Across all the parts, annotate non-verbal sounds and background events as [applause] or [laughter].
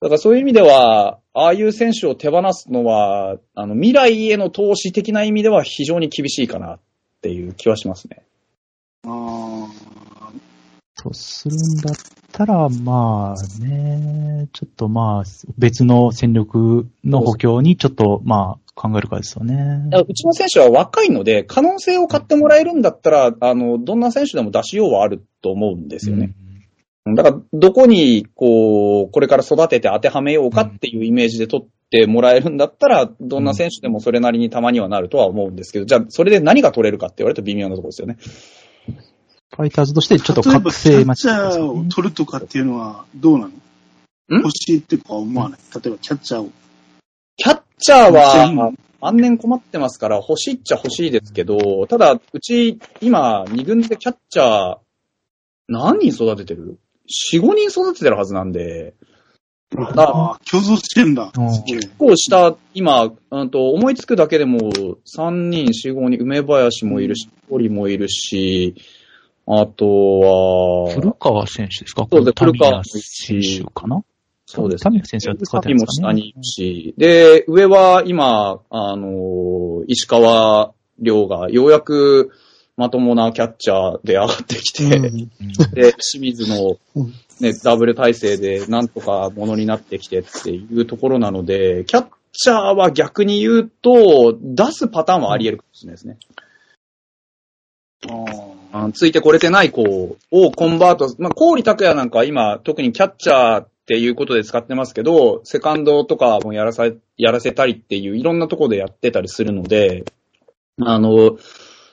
だからそういう意味では、ああいう選手を手放すのは、あの、未来への投資的な意味では非常に厳しいかなっていう気はしますね。あそうするんだったら、まあね、ちょっとまあ、別の戦力の補強にちょっとまあ考えるかですよね。うちの選手は若いので、可能性を買ってもらえるんだったら、あの、どんな選手でも出しようはあると思うんですよね。だから、どこに、こう、これから育てて当てはめようかっていうイメージで取ってもらえるんだったら、どんな選手でもそれなりにたまにはなるとは思うんですけど、じゃあ、それで何が取れるかって言われると微妙なところですよね。ファイターズとしてちょっと覚醒待キャッチャーを取るとかっていうのはどうなの欲しいってか思わない。例えばキャッチャーを。キャッチャーはうん、万年困ってますから、欲しいっちゃ欲しいですけど、ただ、うち、今、二軍でキャッチャー、何人育ててる？?4、5人育ててるはずなんで、ああ、競争してんだ。結構下、今、うんと、思いつくだけでも、3人、4、5人、梅林もいるし、堀もいるし、あとは、古川選手ですか？そうです古川選手かな？そうです。タミヤ選手は使ってるんですかね。下にいるし、で、上は今、あの、石川亮がようやくまともなキャッチャーで上がってきて、うん。で、清水の、ね、ダブル体制でなんとかものになってきてっていうところなので、キャッチャーは逆に言うと、出すパターンはあり得るかもしれないですね。あついてこれてない子をコンバート、まあ、氷拓也なんかは今、特にキャッチャーっていうことで使ってますけど、セカンドとかもやらさ、やらせたりっていういろんなところでやってたりするので、あの、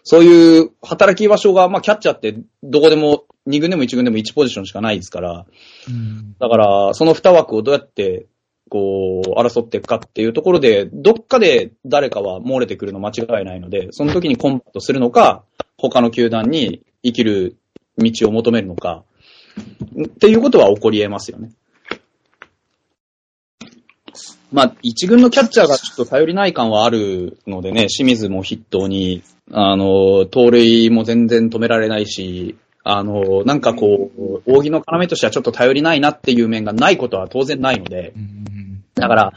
そういう働き場所が、まあ、キャッチャーってどこでも、2軍でも1軍でも1ポジションしかないですから、うんだから、その2枠をどうやって、こう、争っていくかっていうところで、どっかで誰かは漏れてくるの間違いないので、その時にコンバートするのか、他の球団に生きる道を求めるのか、っていうことは起こり得ますよね。まあ、一軍のキャッチャーがちょっと頼りない感はあるのでね、清水も筆頭に、あの、盗塁も全然止められないし、あの、なんかこう、扇の要としてはちょっと頼りないなっていう面がないことは当然ないので、だから、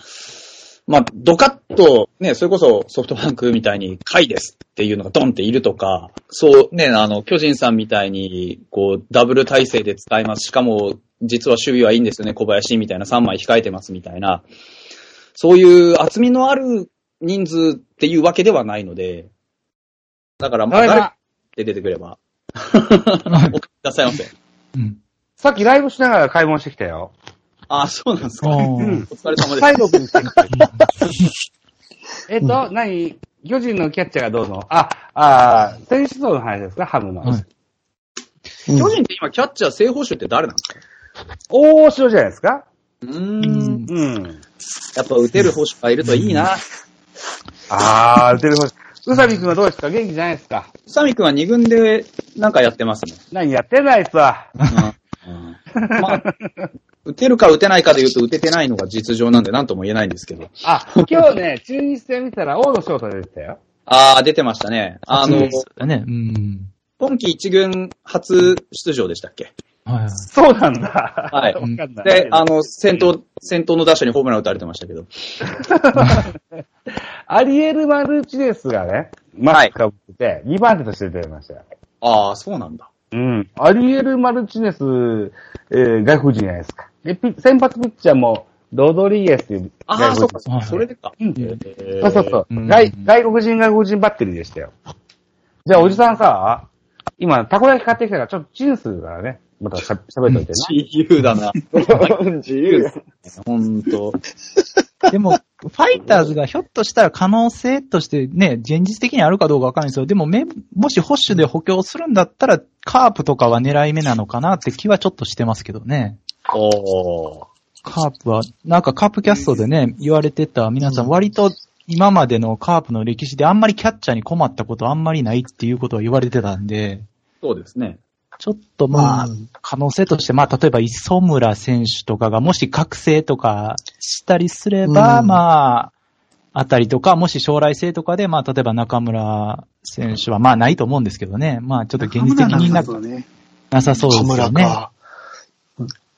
まあ、ドカッと、ね、それこそソフトバンクみたいに、甲斐ですっていうのがドンっているとか、そうね、あの、巨人さんみたいに、こう、ダブル体制で使います。しかも、実は守備はいいんですよね、小林みたいな3枚控えてますみたいな、そういう厚みのある人数っていうわけではないので、だから、まあ、誰ただいまで出てくれば、お帰りくださいませ。うんさっきライブしながら買い物してきたよ。あ、そうなんですか。あおー疲れ様です。サ。えっと、何？巨人のキャッチャーがどうぞ。あ、あー選手層の話ですか？ハムの。はい巨人って今、キャッチャー正捕手って誰なんですか？大城じゃないですか？うーん。うん。やっぱ打てる捕手がいるといいな。あー、打てる方。宇佐美君はどうですか？元気じゃないですか？宇佐美くんは2軍でなんかやってますね。何やってんだあいつは。うんまあ、打てるか打てないかで言うと打ててないのが実情なんで何とも言えないんですけど。[laughs] あ、今日ね、中日戦見たら大野翔太出てたよ。ああ、出てましたね。あの、だね。うん。今季1軍初出場でしたっけ？はい。そうなんだ。はいわかんない。で、あの、先頭、先頭の打者にホームラン打たれてましたけど。[laughs] アリエル・マルチネスがね、マスクかぶってて、2番手として出てましたよ。ああ、そうなんだ。うん。アリエル・マルチネス、えー、外国人じゃないですか。で、ピ先発ピッチャーも、ロドリゲスっていうああ、外そうか。それでか。うんえーそうそうそう、うん外。外国人外国人バッテリーでしたよ。じゃあ、おじさんさ、今、たこ焼き買ってきたから、ちょっとチンするからね。またしゃ喋っといて自由だな。[laughs] 自由。ほんと。でも、ファイターズがひょっとしたら可能性としてね、現実的にあるかどうかわかんないですよ。でもめ、もし保守で補強するんだったら、カープとかは狙い目なのかなって気はちょっとしてますけどね。おー。カープは、なんかカープキャストでね、言われてた皆さん割と今までのカープの歴史であんまりキャッチャーに困ったことあんまりないっていうことを言われてたんで、そうですね。ちょっとまあ、可能性として、まあ、例えば磯村選手とかがもし覚醒とかしたりすれば、うんまあ、あたりとか、もし将来性とかで、まあ、例えば中村選手は、まあ、ないと思うんですけどね。まあ、ちょっと現実的にな。なさそうで田すよね。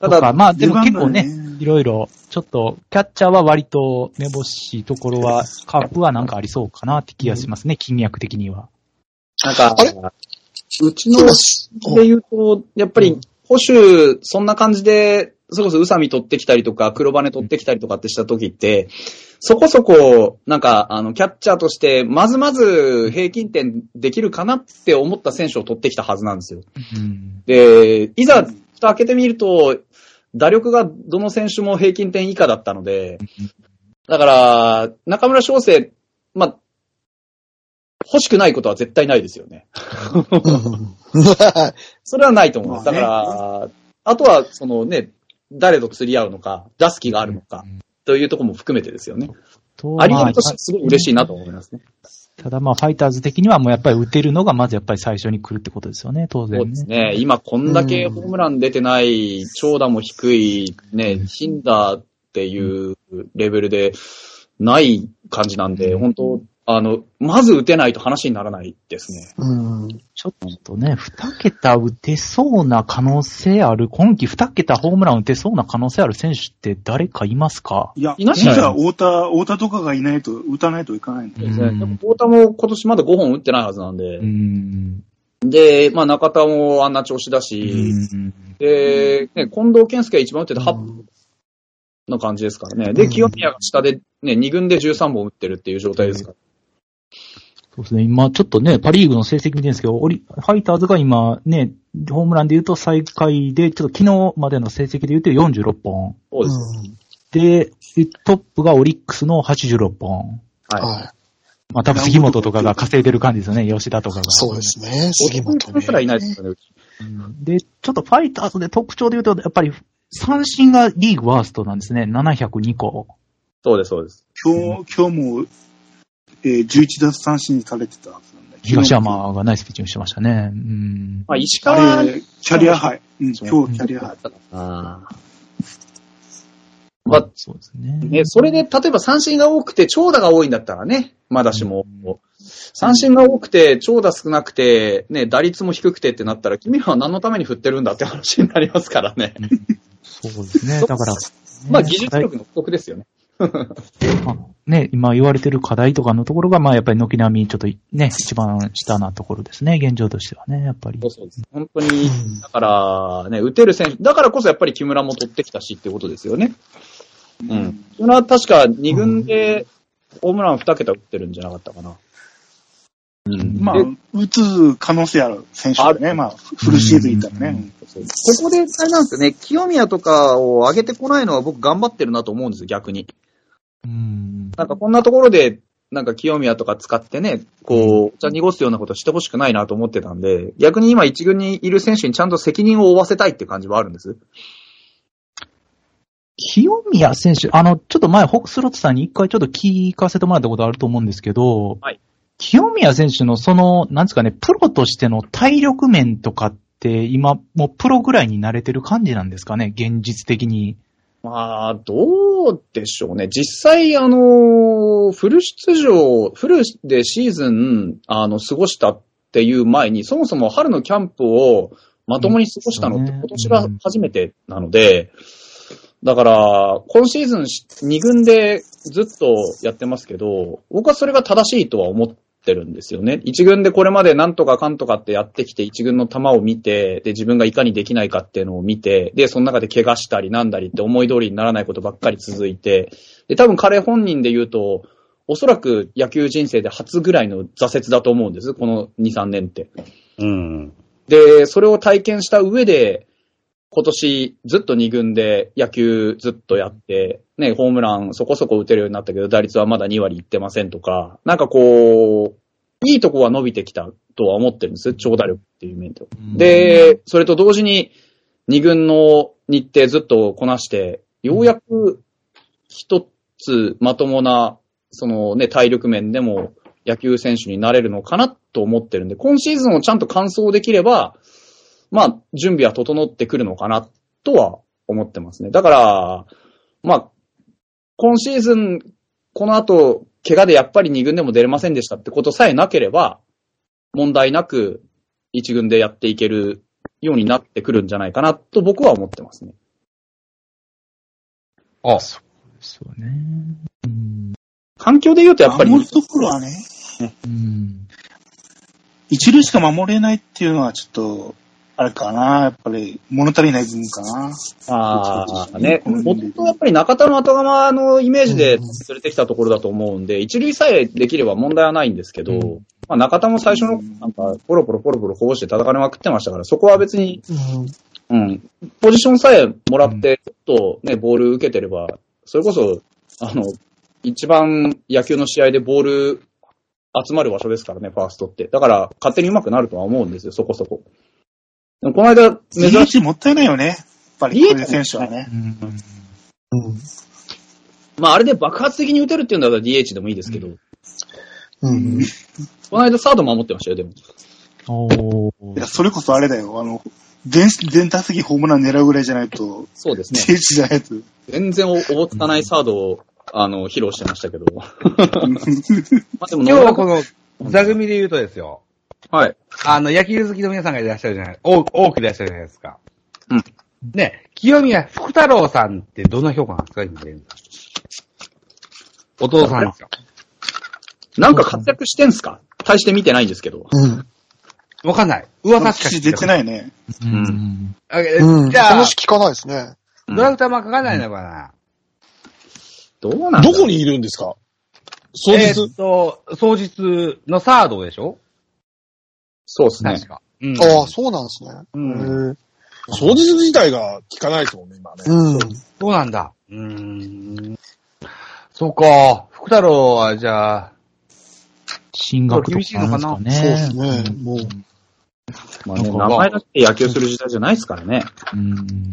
ただ、とかまあ、でも結構ね、いろいろ、ちょっと、キャッチャーは割と目星いところは、カープはなんかありそうかなって気がしますね、金脈的には。なんかあれ、うちので言うと、やっぱり、保守、そんな感じで、それこそ宇佐美取ってきたりとか、黒羽取ってきたりとかってした時って、そこそこ、なんか、あの、キャッチャーとして、まずまず平均点できるかなって思った選手を取ってきたはずなんですよ。うん。で、いざ、蓋開けてみると、打力がどの選手も平均点以下だったので、だから、中村翔成、まあ、欲しくないことは絶対ないですよね。う [laughs] んそれはないと思います。だから、あとは、そのね、誰と釣り合うのか、出す気があるのか、というところも含めてですよね。とあり得るとしてすごい嬉しいなと思いますね。ただまあ、ファイターズ的にはもうやっぱり打てるのがまずやっぱり最初に来るってことですよね、当然、そうですね。今こんだけホームラン出てない、長打も低い、ね、ヒンダーっていうレベルでない感じなんで、本当あの、まず打てないと話にならないですね。うん。ちょっとね、二桁打てそうな可能性ある、今季二桁ホームラン打てそうな可能性ある選手って誰かいますか？いや、いない実は太田、太田とかがいないと、打たないといかないんで。うんでも太田も今年まだ5本打ってないはずなんでう、ん。で、まあ中田もあんな調子だうし、んで、ね、近藤健介が一番打ってて8本の感じですからね。で、うん清宮が下で、ね、2軍で13本打ってるっていう状態ですから。そうですね。今、ちょっとね、パリーグの成績見てるんですけど、オリ、ファイターズが今、ね、ホームランで言うと最下位で、ちょっと昨日までの成績で言うと46本。そうです。で、トップがオリックスの86本。はい。はい。まあ多分杉本とかが稼いでる感じですよね、吉田とかが。そうですね。杉本本すらいないですよね。うんで、ちょっとファイターズで特徴で言うと、やっぱり三振がリーグワーストなんですね。702個。そうです、そうです。今日、今日も、えー、11奪三振されてたはずなんだ東山がナイスピッチングしてましたね。うん。まあ、石あ川れ、キャリアハイ。うん、今日キャリアハイ。あーまあ、そうですね。ね、それで、例えば三振が多くて長打が多いんだったらね、まだしも、三振が多くて長打少なくて、ね、打率も低くてってなったら、君らは何のために振ってるんだって話になりますからね。そうですね。だから、[laughs] まあ、技術力の不足ですよね。ま [laughs] あね、今言われてる課題とかのところが、まあやっぱり軒並みちょっとね、一番下なところですね、現状としてはね、やっぱりそう。そうです。本当に、だから、ね、打てる選手、だからこそやっぱり木村も取ってきたしってことですよね。うん。木村は確か2軍で、ホームラン2桁打ってるんじゃなかったかな。うん。まあで、打つ可能性ある選手だね。まあ、フルシーズンいったらね。ここで、あれなんですよね、清宮とかを上げてこないのは僕頑張ってるなと思うんですよ、逆に。うん。なんかこんなところで、なんか清宮とか使ってね、こう、お茶濁すようなことしてほしくないなと思ってたんで、逆に今一軍にいる選手にちゃんと責任を負わせたいって感じはあるんです？清宮選手、あの、ちょっと前、ホックスロットさんに一回ちょっと聞かせてもらったことあると思うんですけど、はい清宮選手のその、なんですかね、プロとしての体力面とかって、今、もうプロぐらいに慣れてる感じなんですかね、現実的に。まあ、どうでしょうね。実際、あの、フル出場、フルでシーズン、あの、過ごしたっていう前に、そもそも春のキャンプをまともに過ごしたのって今年が初めてなので、だから、今シーズン2軍でずっとやってますけど、僕はそれが正しいとは思ってるんですよね。1軍でこれまでなんとかかんとかってやってきて、1軍の球を見て、で、自分がいかにできないかっていうのを見て、で、その中で怪我したりなんだりって思い通りにならないことばっかり続いて、で、多分彼本人で言うと、おそらく野球人生で初ぐらいの挫折だと思うんです、この2、3年って。うん。で、それを体験した上で、今年ずっと2軍で野球ずっとやって、ね、ホームランそこそこ打てるようになったけど、打率はまだ2割いってませんとか、なんかこう、いいとこは伸びてきたとは思ってるんです。長打力っていう面では。で、それと同時に2軍の日程ずっとこなして、ようやく一つまともな、そのね、体力面でも野球選手になれるのかなと思ってるんで、今シーズンをちゃんと完走できれば、まあ、準備は整ってくるのかなとは思ってますね。だから、まあ、今シーズン、この後、怪我でやっぱり2軍でも出れませんでしたってことさえなければ、問題なく1軍でやっていけるようになってくるんじゃないかなと僕は思ってますね。あ、そうね。うん。環境で言うとやっぱり、守るところはね、うん。一塁しか守れないっていうのはちょっと、あれかな、やっぱり物足りない部分かな。ああ、ね、うんもともとやっぱり中田の後釜のイメージで連れてきたところだと思うんで、一塁さえできれば問題はないんですけど、うんまあ中田も最初の、なんか、ポロポロポロポロこぼして叩かれまくってましたから、そこは別に、うん。うん、ポジションさえもらって、ちょっとね、ボール受けてれば、それこそ、あの、一番野球の試合でボール集まる場所ですからね、ファーストって。だから、勝手に上手くなるとは思うんですよ、そこそこ。でもこの間、珍しい DH もったいないよね。やっぱり、DH こういう選手はね。うん。うん。まあ、あれで爆発的に打てるっていうんだったら DH でもいいですけど、うん。この間サード守ってましたよ、でも。おーいや、それこそあれだよ。あの、全、全打席ホームラン狙うぐらいじゃないと、そうですね。DH じゃないと。全然おおぼつかないサードを、あの、披露してましたけど。[laughs] まあでも、今日この座組で言うとですよ、はい。あの、野球好きの皆さんがいらっしゃるじゃない、多多くいらっしゃるじゃないですか。うん。ね、清宮福太郎さんってどんな評価なんですか今現在。お父さんですよ。なんか活躍してんすか？大して見てないんですけど。うん。わかんない。噂しか私出てないね。うんん。あえうん。じゃあ話、聞かないですね。ドラフトあんま書かないのかな、どうなんだどこにいるんですか？当日、えーっと、当日のサードでしょ？そうですね確。か。うんああ、そうなんですね。うん。へえ当日自体が聞かないですもんね、今ね。うん。そうなんだ。うーん。そうか。福太郎は、じゃあ、進学とかあるんですかね。そうですね。もう、まあね、名前だけ野球する時代じゃないですからね。うん。うん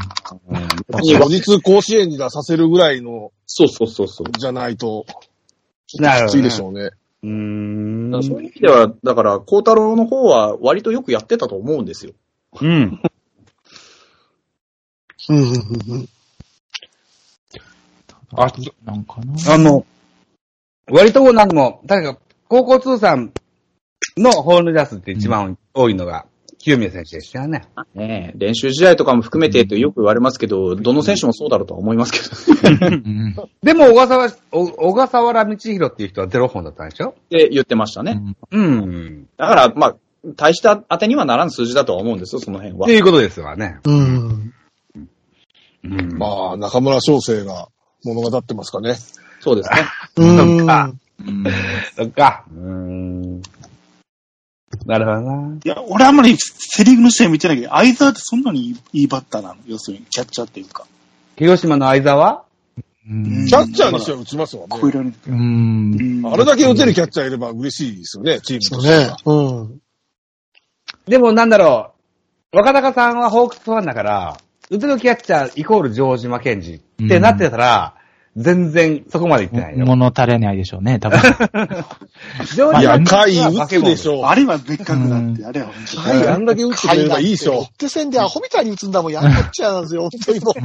まあ当日甲子園に出させるぐらいの、そうそうそうそう。じゃないと、きついでしょうね。うーんだからそういう意味では、だから、孝太郎の方は割とよくやってたと思うんですよ。うん。うん、うん、うん。あ、なんかな。あの、割と何も、確か、高校通算のホール出すって一番多いのが、清宮選手でしたよね。ねえ練習試合とかも含めてとよく言われますけど、どの選手もそうだろうとは思いますけど。うん。でも、小笠原、お小笠原道弘っていう人はゼロ本だったんでしょ？って言ってましたね。うん。だから、まあ、大した当てにはならん数字だとは思うんですよ、その辺はって。いうことですわね。うん。うん。まあ、中村翔成が物語ってますかね。そうですね。[laughs] うん。そっかうんそっか。うーん。なるほどな。いや、俺あんまりセリーグの試合見てないけど、相沢ってそんなにいいバッターなの？要するに、キャッチャーっていうか。広島の相沢？うんキャッチャーにしては打ちますもんね。超えられる。うん。うんあれだけ打てるキャッチャーいれば嬉しいですよね、チームそうとしてねは。。うん。でもなんだろう、若隆さんはホークスファンだから、打てるキャッチャーイコール城島健治ってなってたら、全然そこまでいってないよ。物足りないでしょうね、多分。[laughs] 城いや、島回打つでしょう。あれは別格だって、あれは。回あんだけ打ってくれればいいでしょロッテ戦でアホみたいに打つんだもん、やっちゃうんですよ、本当にもう。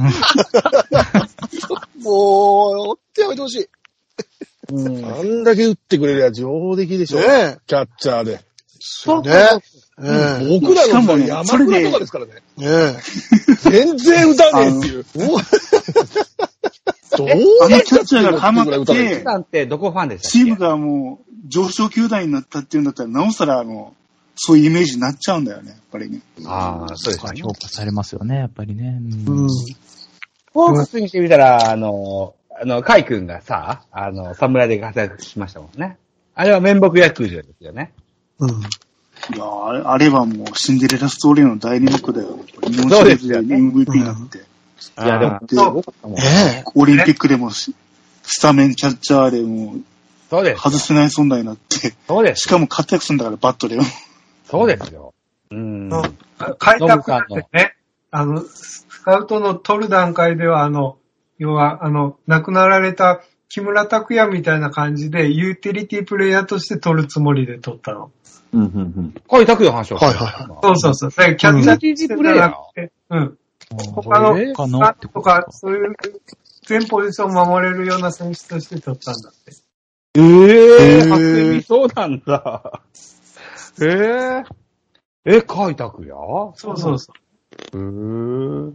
もう、追ってやめてほしい。う。あんだけ打ってくれりゃ上出来でしょ。ねえ。キャッチャーで。そうね。ね僕らの時山倉とかですからね。え。ね全然打たねえっていう。どうあのキャッチャーがハマって、どこファンでチームがもう上昇球団になったっていうんだったら、なおさら、あの、そういうイメージになっちゃうんだよね、やっぱりね。ああ、そうですね。評価されますよね、やっぱりね。ううんん。ホークスにしてみたら、あの、あの、カイ君がさ、あの、侍で活躍しましたもんね。あれは面目野球場ですよね。うん。いやあれあれはもうシンデレラストーリーの第二幕だよ。日本そうシリーズで MVP になって、いや、でも、ですごかったもんねオリンピックでもしスタメンキャッチャーでもうそうです。外せない存在になって、そうです。しかも活躍するんだからバットでも。そうですよ。うん。うん開拓なんてね、あの、スカウトの取る段階では、あの、要は、あの、亡くなられた木村拓哉みたいな感じで、ユーティリティプレイヤーとして取るつもりで取ったの。うん、うん、うん。カイ拓也の話を。はいはいそうそうそう。でキャッチャーとしてじゃなくて、うん。他の、他の？とかか、そういう、全ポジション守れるような選手として取ったんだって。ええへーそうなんだ。ええー。え、カイ拓也そうそうそう。へー。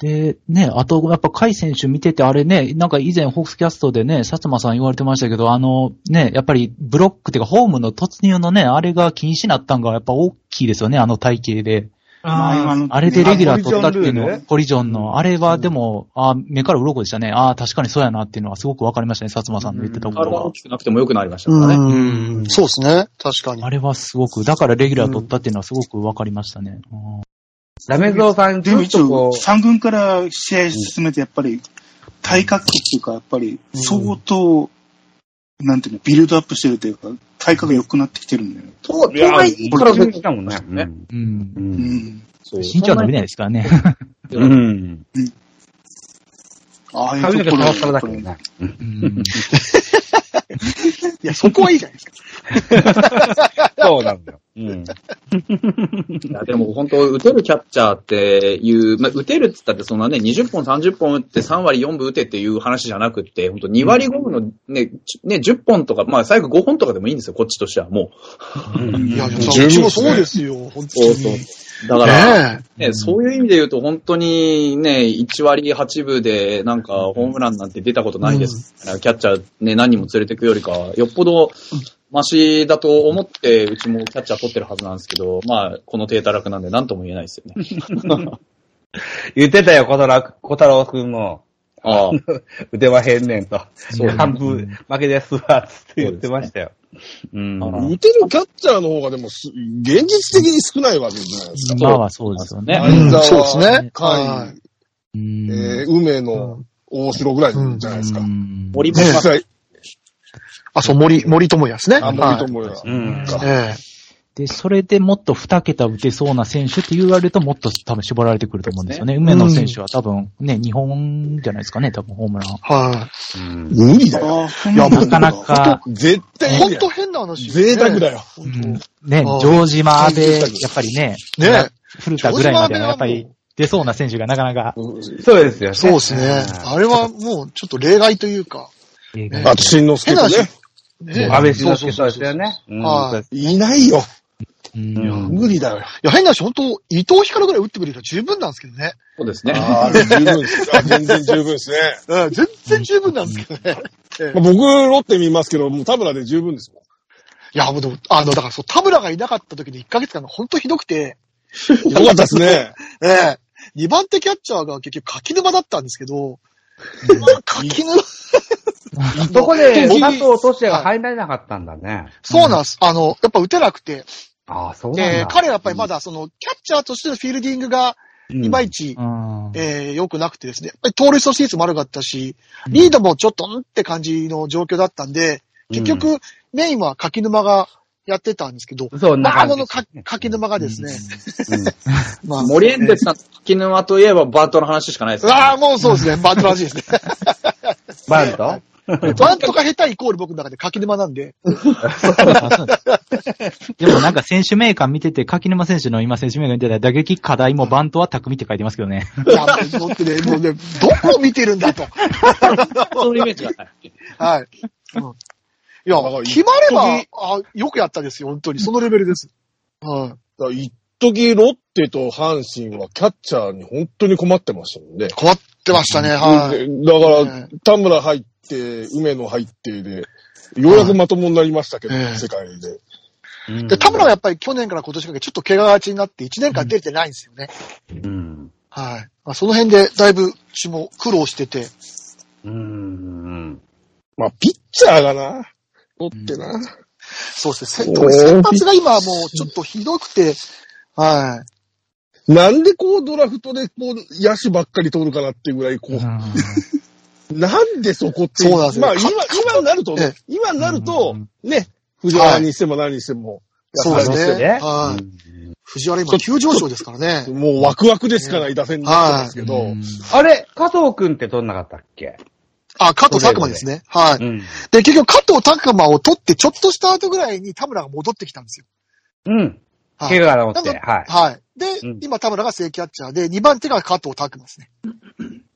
で、ね、あと、やっぱ、甲斐選手見てて、あれね、なんか以前、ホークスキャストでね、薩摩さん言われてましたけど、あの、ね、やっぱり、ブロックっていうか、ホームの突入のね、あれが禁止になったんが、やっぱ大きいですよね、あの体型で。まあれでレギュラー取ったっていうの？あポリジョンの、あれはでも、あ目から鱗でしたね。ああ、確かにそうやなっていうのはすごくわかりましたね、薩摩さんの言ってたこと体大は。きくなくても良くなりましたからね。うん。そうですね。確かに。あれはすごく、だからレギュラー取ったっていうのはすごくわかりましたね。うんラメゾウさん、ちでも一応、ょっとこう、三軍から試合進めて、やっぱり、体格っていうか、やっぱり、相当、なんていうの、ビルドアップしてるというか、体格が良くなってきてるんだよ。と、とはいえから出てきたもんね。ねうんう。うんん。そう身長伸びないですからね。うん。ああいうころ [laughs] いや、そこはいいじゃないですか。[laughs] そうなんだよ。うん。いや、でも本当、打てるキャッチャーっていう、まあ、打てるって言ったって、そんなね、20本、30本打って3割4分打てっていう話じゃなくって、本当2割5分のね、ちね、10本とか、まあ最後5本とかでもいいんですよ、こっちとしてはもいや、でも十分うちもそうですよ、本う。当に。そうそう。だから、ねね、そういう意味で言うと、本当にね、1割8分で、なんか、ホームランなんて出たことないです。キャッチャーね、何人も連れてくよりかは、よっぽど、マシだと思って、うちもキャッチャー取ってるはずなんですけど、まあ、この低たらくなんで何とも言えないですよね。[laughs] 言ってたよ、小太郎、小太郎くんも。ああ。[laughs] 腕は変ねんと。そう半分負けですわ、つって言ってましたよ。うん。あ打てるキャッチャーの方がでもす、現実的に少ないわけじゃないですか。今はそうですよね。そうですね。はい。うんえー、梅の大城ぐらいじゃないですか。うん森実際、あ、そう、森、森友哉ですね。あ、森はい友也。うん。えで、それでもっと2桁打てそうな選手って言われるともっと多分絞られてくると思うんですよね。梅野選手は多分ね、日本じゃないですかね、多分ホームラン。えは無理だよ。いやなかなか、絶い。ほんと対無理だよ。変な話。贅沢だよ。本うん当ね、城島で、やっぱりね、ね古田ぐらいまではやっぱり出そうな選手がなかなか、そうですよね。そうですね。あれはもうちょっと例外というか。あと、新之助とね。。ね安倍晋之助そうですよね。い。いないよ。うん無理だよ。いや、変な話、本当伊藤光ぐらい打ってくれたら十分なんですけどね。そうですね。ああ、十分です。あ全然十分ですね。[laughs] うん、全然十分なんですけどね。僕、ロッテ見ますけど、もう田村で十分ですもん。いや、もうでも、あの、だからそう、田村がいなかった時の1ヶ月間が本当ひどくて、よかったですね。[laughs] ええ2番手キャッチャーが結局柿沼だったんですけど、柿沼、[laughs] そこで [laughs] 佐藤俊也が入られなかったんだね。そうなんです。あの、やっぱ打てなくて、ああ、そうなんでだ。、彼はやっぱりまだその、キャッチャーとしてのフィールディングがいまいち、うん。えー良くなくてですね、やっぱり盗塁阻止率も悪かったし、リードもちょっとんって感じの状況だったんで、結局、メインは柿沼がやってたんですけど、そう、まあ、このか柿沼がですね、[laughs] まあ、森エンテスさん、木沼といえばバットの話しかないですよ、ああ、もうそうですね。バントらしいですね。[laughs] バント？[laughs] バントが下手イコール僕の中で柿沼なんで。あそうですでもなんか選手名鑑見てて、柿沼選手の今選手名鑑見てたら打撃課題もバントは匠って書いてますけどね。いや、もうだってね、もうね、どこを見てるんだと。そういうイメージがない。はい。うんいや決まればあよくやったですよ、本当に。そのレベルです。はい。だから一時ロッテと阪神はキャッチャーに本当に困ってましたもんね。困ってましたね、はい。でだから、田村入って、梅野入ってで、ようやくまともになりましたけど、ええ世界で。で、田村はやっぱり去年から今年かけてちょっと怪我がちになって1年間出れてないんですよね。うん。はい。まあ、その辺でだいぶうちも苦労してて。うん。まあ、ピッチャーがな、ロッテな。そうですね。先発が今はもうちょっとひどくて、はい。なんでこうドラフトでこう野手ばっかり取るかなっていうぐらいこう、[laughs] なんでそこって。そうなんですよまあ今、今になるとね、今になると、ね、藤原にしても何にしても、そうですね。そうですねはい。藤原今急上昇ですからね。もうワクワクですから、打線になってますけど、あれ、加藤くんって取んなかったっけ？あ、加藤拓馬ですね。はい。うん。で、結局加藤拓馬を取ってちょっとした後ぐらいに田村が戻ってきたんですよ。うん。はい怪我が治って、なんはい。はい。で、うん今田村が正キャッチャーで、2番手が加藤拓馬ですね。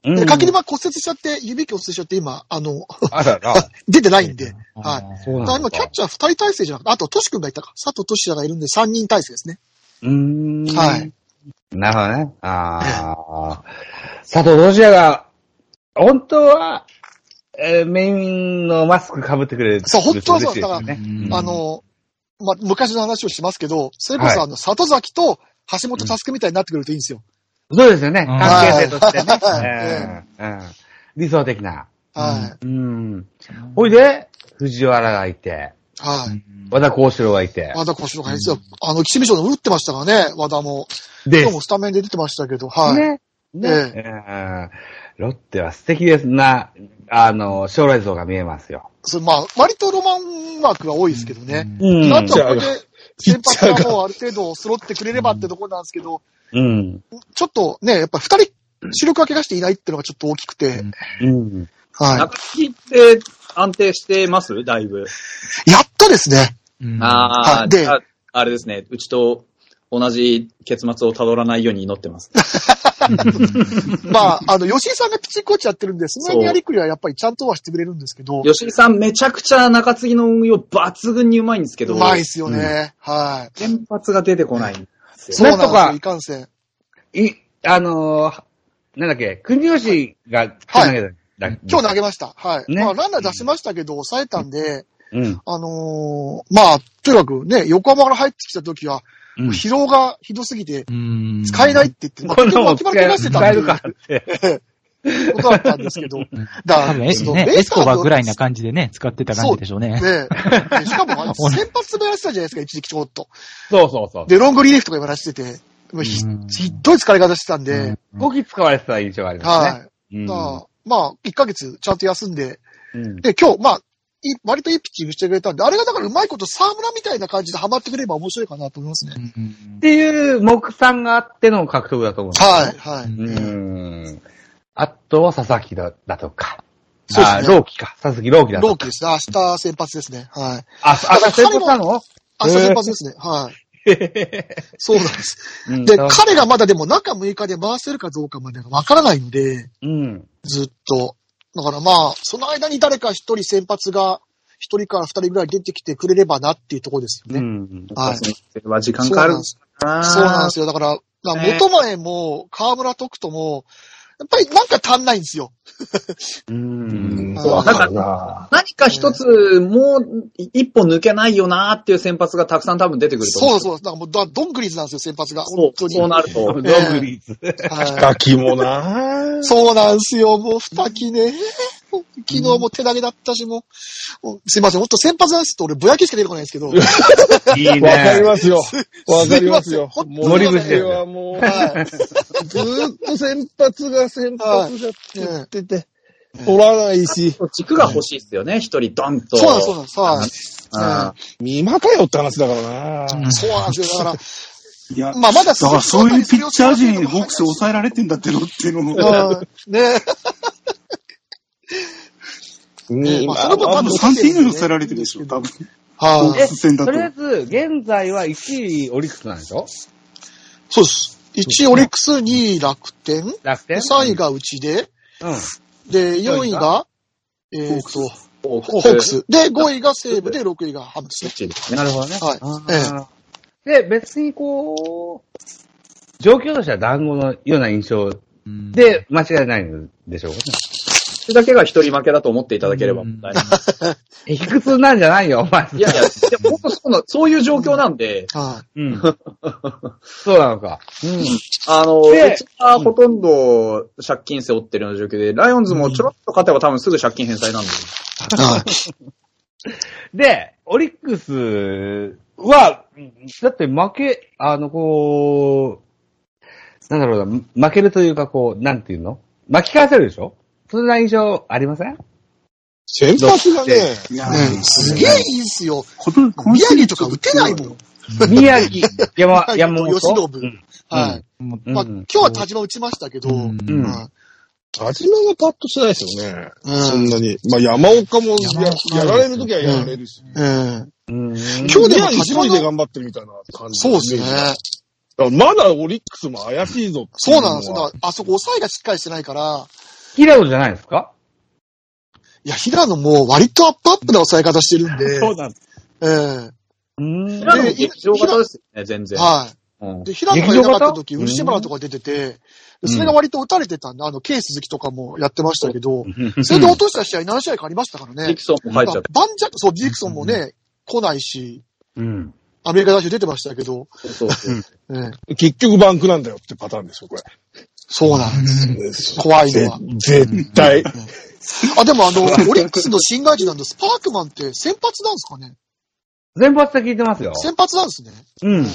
うんで、柿沼骨折しちゃって、指骨折しちゃって、今、あの、あらら。[laughs] 出てないんで。はい。い。そうだから今、キャッチャー2人体制じゃなくて、あと、トシ君がいたか。佐藤トシヤがいるんで3人体制ですね。うーん。はい。なるほどね。ああ。佐藤ロシアが、本当は、えーメインのマスク被ってくれる。そう本当はそう嬉しいですよね。あの、まあ、昔の話をしますけど、それこそあの、里崎と橋本佑みたいになってくるといいんですよ。そうですよね。うん関係性としてね。はいうんうん理想的な。はい。うん。ほいで、藤原がいて、はい。和田幸四郎がいて。和田小四郎がいいですよ。あの、岸見賞でも打ってましたからね、和田も。で今日もスタメンで出てましたけど、はい。ね。えね。えうんロッテは素敵ですな、あの、将来像が見えますよ。それまあ、割とロマンワークが多いですけどね。うんなんとこれで、先発ががもうある程度揃ってくれればってところなんですけど、うん。ちょっとね、やっぱ二人、主力が怪我していないっていうのがちょっと大きくて、うん。は中継ぎって安定してます？だいぶ。い。やっとですね。うんああ、はいであれですね。うちと同じ結末をたどらないように祈ってます。[laughs] まあ、あの、吉井さんがピッチコーチやってるんで、その辺のやりくりはやっぱりちゃんとはしてくれるんですけど、吉井さんめちゃくちゃ中継ぎの運用抜群にうまいんですけど、うまいっすよね。はい。先発が出てこないんですよ。そうなんですよ、いかんせん。い、あのーなんだっけ、国吉が今日投げた、だ今日投げました。はい。ねまあ、ランナー出しましたけど、抑えたんで、うん。あのーまあ、とにかくね、横浜から入ってきた時は、うん。疲労がひどすぎて、うん。使えないって言って、まあこんなもん結局脇腹怪我してた。使えるかっって。[laughs] ことだったんですけど、だからね、エスコバぐらいな感じでね、使ってた感じでしょうね。ね。で [laughs] しかも、あの先発もやってたじゃないですか、一時期ちょっと。そうそうそう。で、ロングリリーフとか今らしてて、もうひうん。ひどい疲れ方してたんで、動き使われてた印象がありますね。はい。うん。だからまあ、1ヶ月ちゃんと休んで、うん。で、今日、まあ、い割といいピッチングしてくれたんで、あれがだからうまいこと沢村みたいな感じでハマってくれば面白いかなと思いますね。っていう目算があっての獲得だと思うんですよはい、はい。うん。あとは佐々木だだとか。そうですねあ、朗希か。佐々木朗希だとか。ローキですね。明日先発ですね。はい。あ、あ、先発なの？明日先発ですね。はい。[laughs] そうなんです。うんで、彼がまだでも中6日で回せるかどうかまでがわからないので、うん。ずっと。だからまあ、その間に誰か一人先発が、一人から二人ぐらい出てきてくれればなっていうところですようね。ん。はい。は時間かかるんですなそうなんですよ。だから、まあね元前も、河村徳人も、やっぱりなんか足んないんですよ。うん。そうなんかな何か一つ、もう一歩抜けないよなーっていう先発がたくさん多分出てくると思そうそう。だからもうど、どんぐりずなんですよ、先発が。そう、本当に。そうなると。ドッグリーズ。はい二期もなそうなんですよ、もう二期ね。もう [laughs] 昨日も手投げだったし、もう、もうすいません、ほんと先発なんですと俺ぼやきしか出てこないんですけど。[laughs] [laughs] いいね。わかりますよ。わかりますよ。森口これはもう、はい。ずーっと先発が先発がって言ってて、取らないし、軸が欲しいですよね、一人ドンと。そうなんです、そうなんです。はい。あ見まかよって話だからなそうなんですよ。だから、いや、まあまだだからそういうピッチャー陣にホークス抑えられてんだってのっていうのも、うんねにまあその分多分3点以上に抑えられてるでしょ、多分。はい。え、戦だととりあえず、現在は1位オリックスなんでしょ？そうです。1位オリックス、2位楽天、楽天？3位がうちで、うん。で、4位が、えっと、ーホホーク。ス。で、5位が西武で、6位がハムですね。なるほどね。はいで、別にこう、状況としては団子のような印象うん、で間違いないんでしょうかね。それだけが一人負けだと思っていただければ問題ない。え、[laughs] 卑屈なんじゃないよ、お前。いやいや、でも本当そうな、そういう状況なんで、はうん。そうなのか。うん。あの、でうちはほとんど借金背負ってるような状況で、ライオンズもちょろっと勝てば多分すぐ借金返済なんで。い。はい。で、オリックスは、だって負け、あの、こう、なんだろうな、負けるというか、こう、なんていうの？巻き返せるでしょ？そんな印象ありません？先発がね、すげえいいっすよ。宮城とか打てないもん。宮城、山、[laughs] 山本。吉信うんはい。もうまあ、うん今日は田島打ちましたけど、田島がパッとしないですよね。うんそんなに。まあ山岡もやられるときはやられるし。い。うん。うん。今日でも田島で頑張ってるみたいな感じ。そうですね。まだオリックスも怪しいぞっていそうなんですよ。あそこ抑えがしっかりしてないから、平野じゃないですか？いや、平野も割とアップアップな抑え方してるんで、なんです。ええうん。今のも劇場型ですよね、全然。はい。うん。で、平野がいなかった時、漆原とか出てて、でそれが割と打たれてたんで、あの、ケース鈴木とかもやってましたけど、それで落とした試合何試合かありましたからねディク。ソンも入っちゃって。バンジャそう、ディクソンもね、来ないし、うん。アメリカ代表出てましたけど、そうそう。ね、[laughs] 結局バンクなんだよってパターンでしょ、これ。そうなんです。怖いのは。ぜ絶対。あ、でもあの、オリックスの新外人なんで、スパークマンって先発なんですかね？全発で聞いてますよ。先発なんですね。うん。うん。ス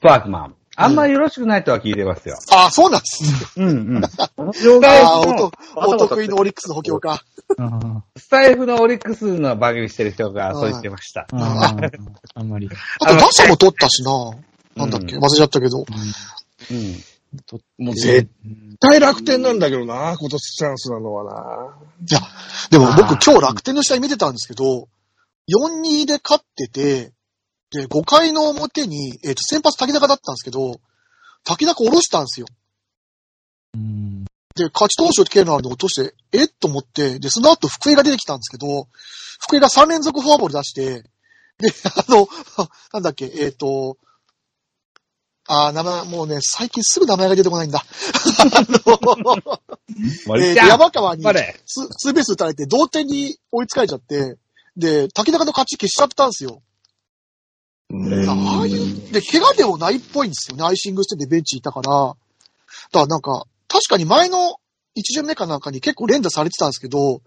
パークマン。あんまりよろしくないとは聞いてますよ。あ、そうなんですね。うんうん。あーお得意のオリックスの補強か。うんスタイフのオリックスの番組してる人がそう言ってました。うんあんまり。あと打者も取ったしな。なんだっけ？忘れちゃったけど。うん。もう絶対楽天なんだけどな、今年チャンスなのはな。いや、でも僕今日楽天の試合見てたんですけど、4-2で勝ってて、で、5回の表に、えっ、と、先発滝中だったんですけど、滝中下ろしたんですよ。うんで、勝ち投手をけるのあるのを落として、えっと思って、で、その後福井が出てきたんですけど、福井が3連続フォアボール出して、で、あの、[laughs] なんだっけ、えっ、と、あー、名前、もうね、最近すぐ名前が出てこないんだ。[laughs] あの、えーと山川に。ツツーベース打たれて同点に追いつかれちゃって、で、滝中の勝ち消しちゃったんですよ。ああいう、で、怪我でもないっぽいんですよね。アイシングしててベンチいたから。だからなんか、確かに前の一巡目かなんかに結構連打されてたんですけど、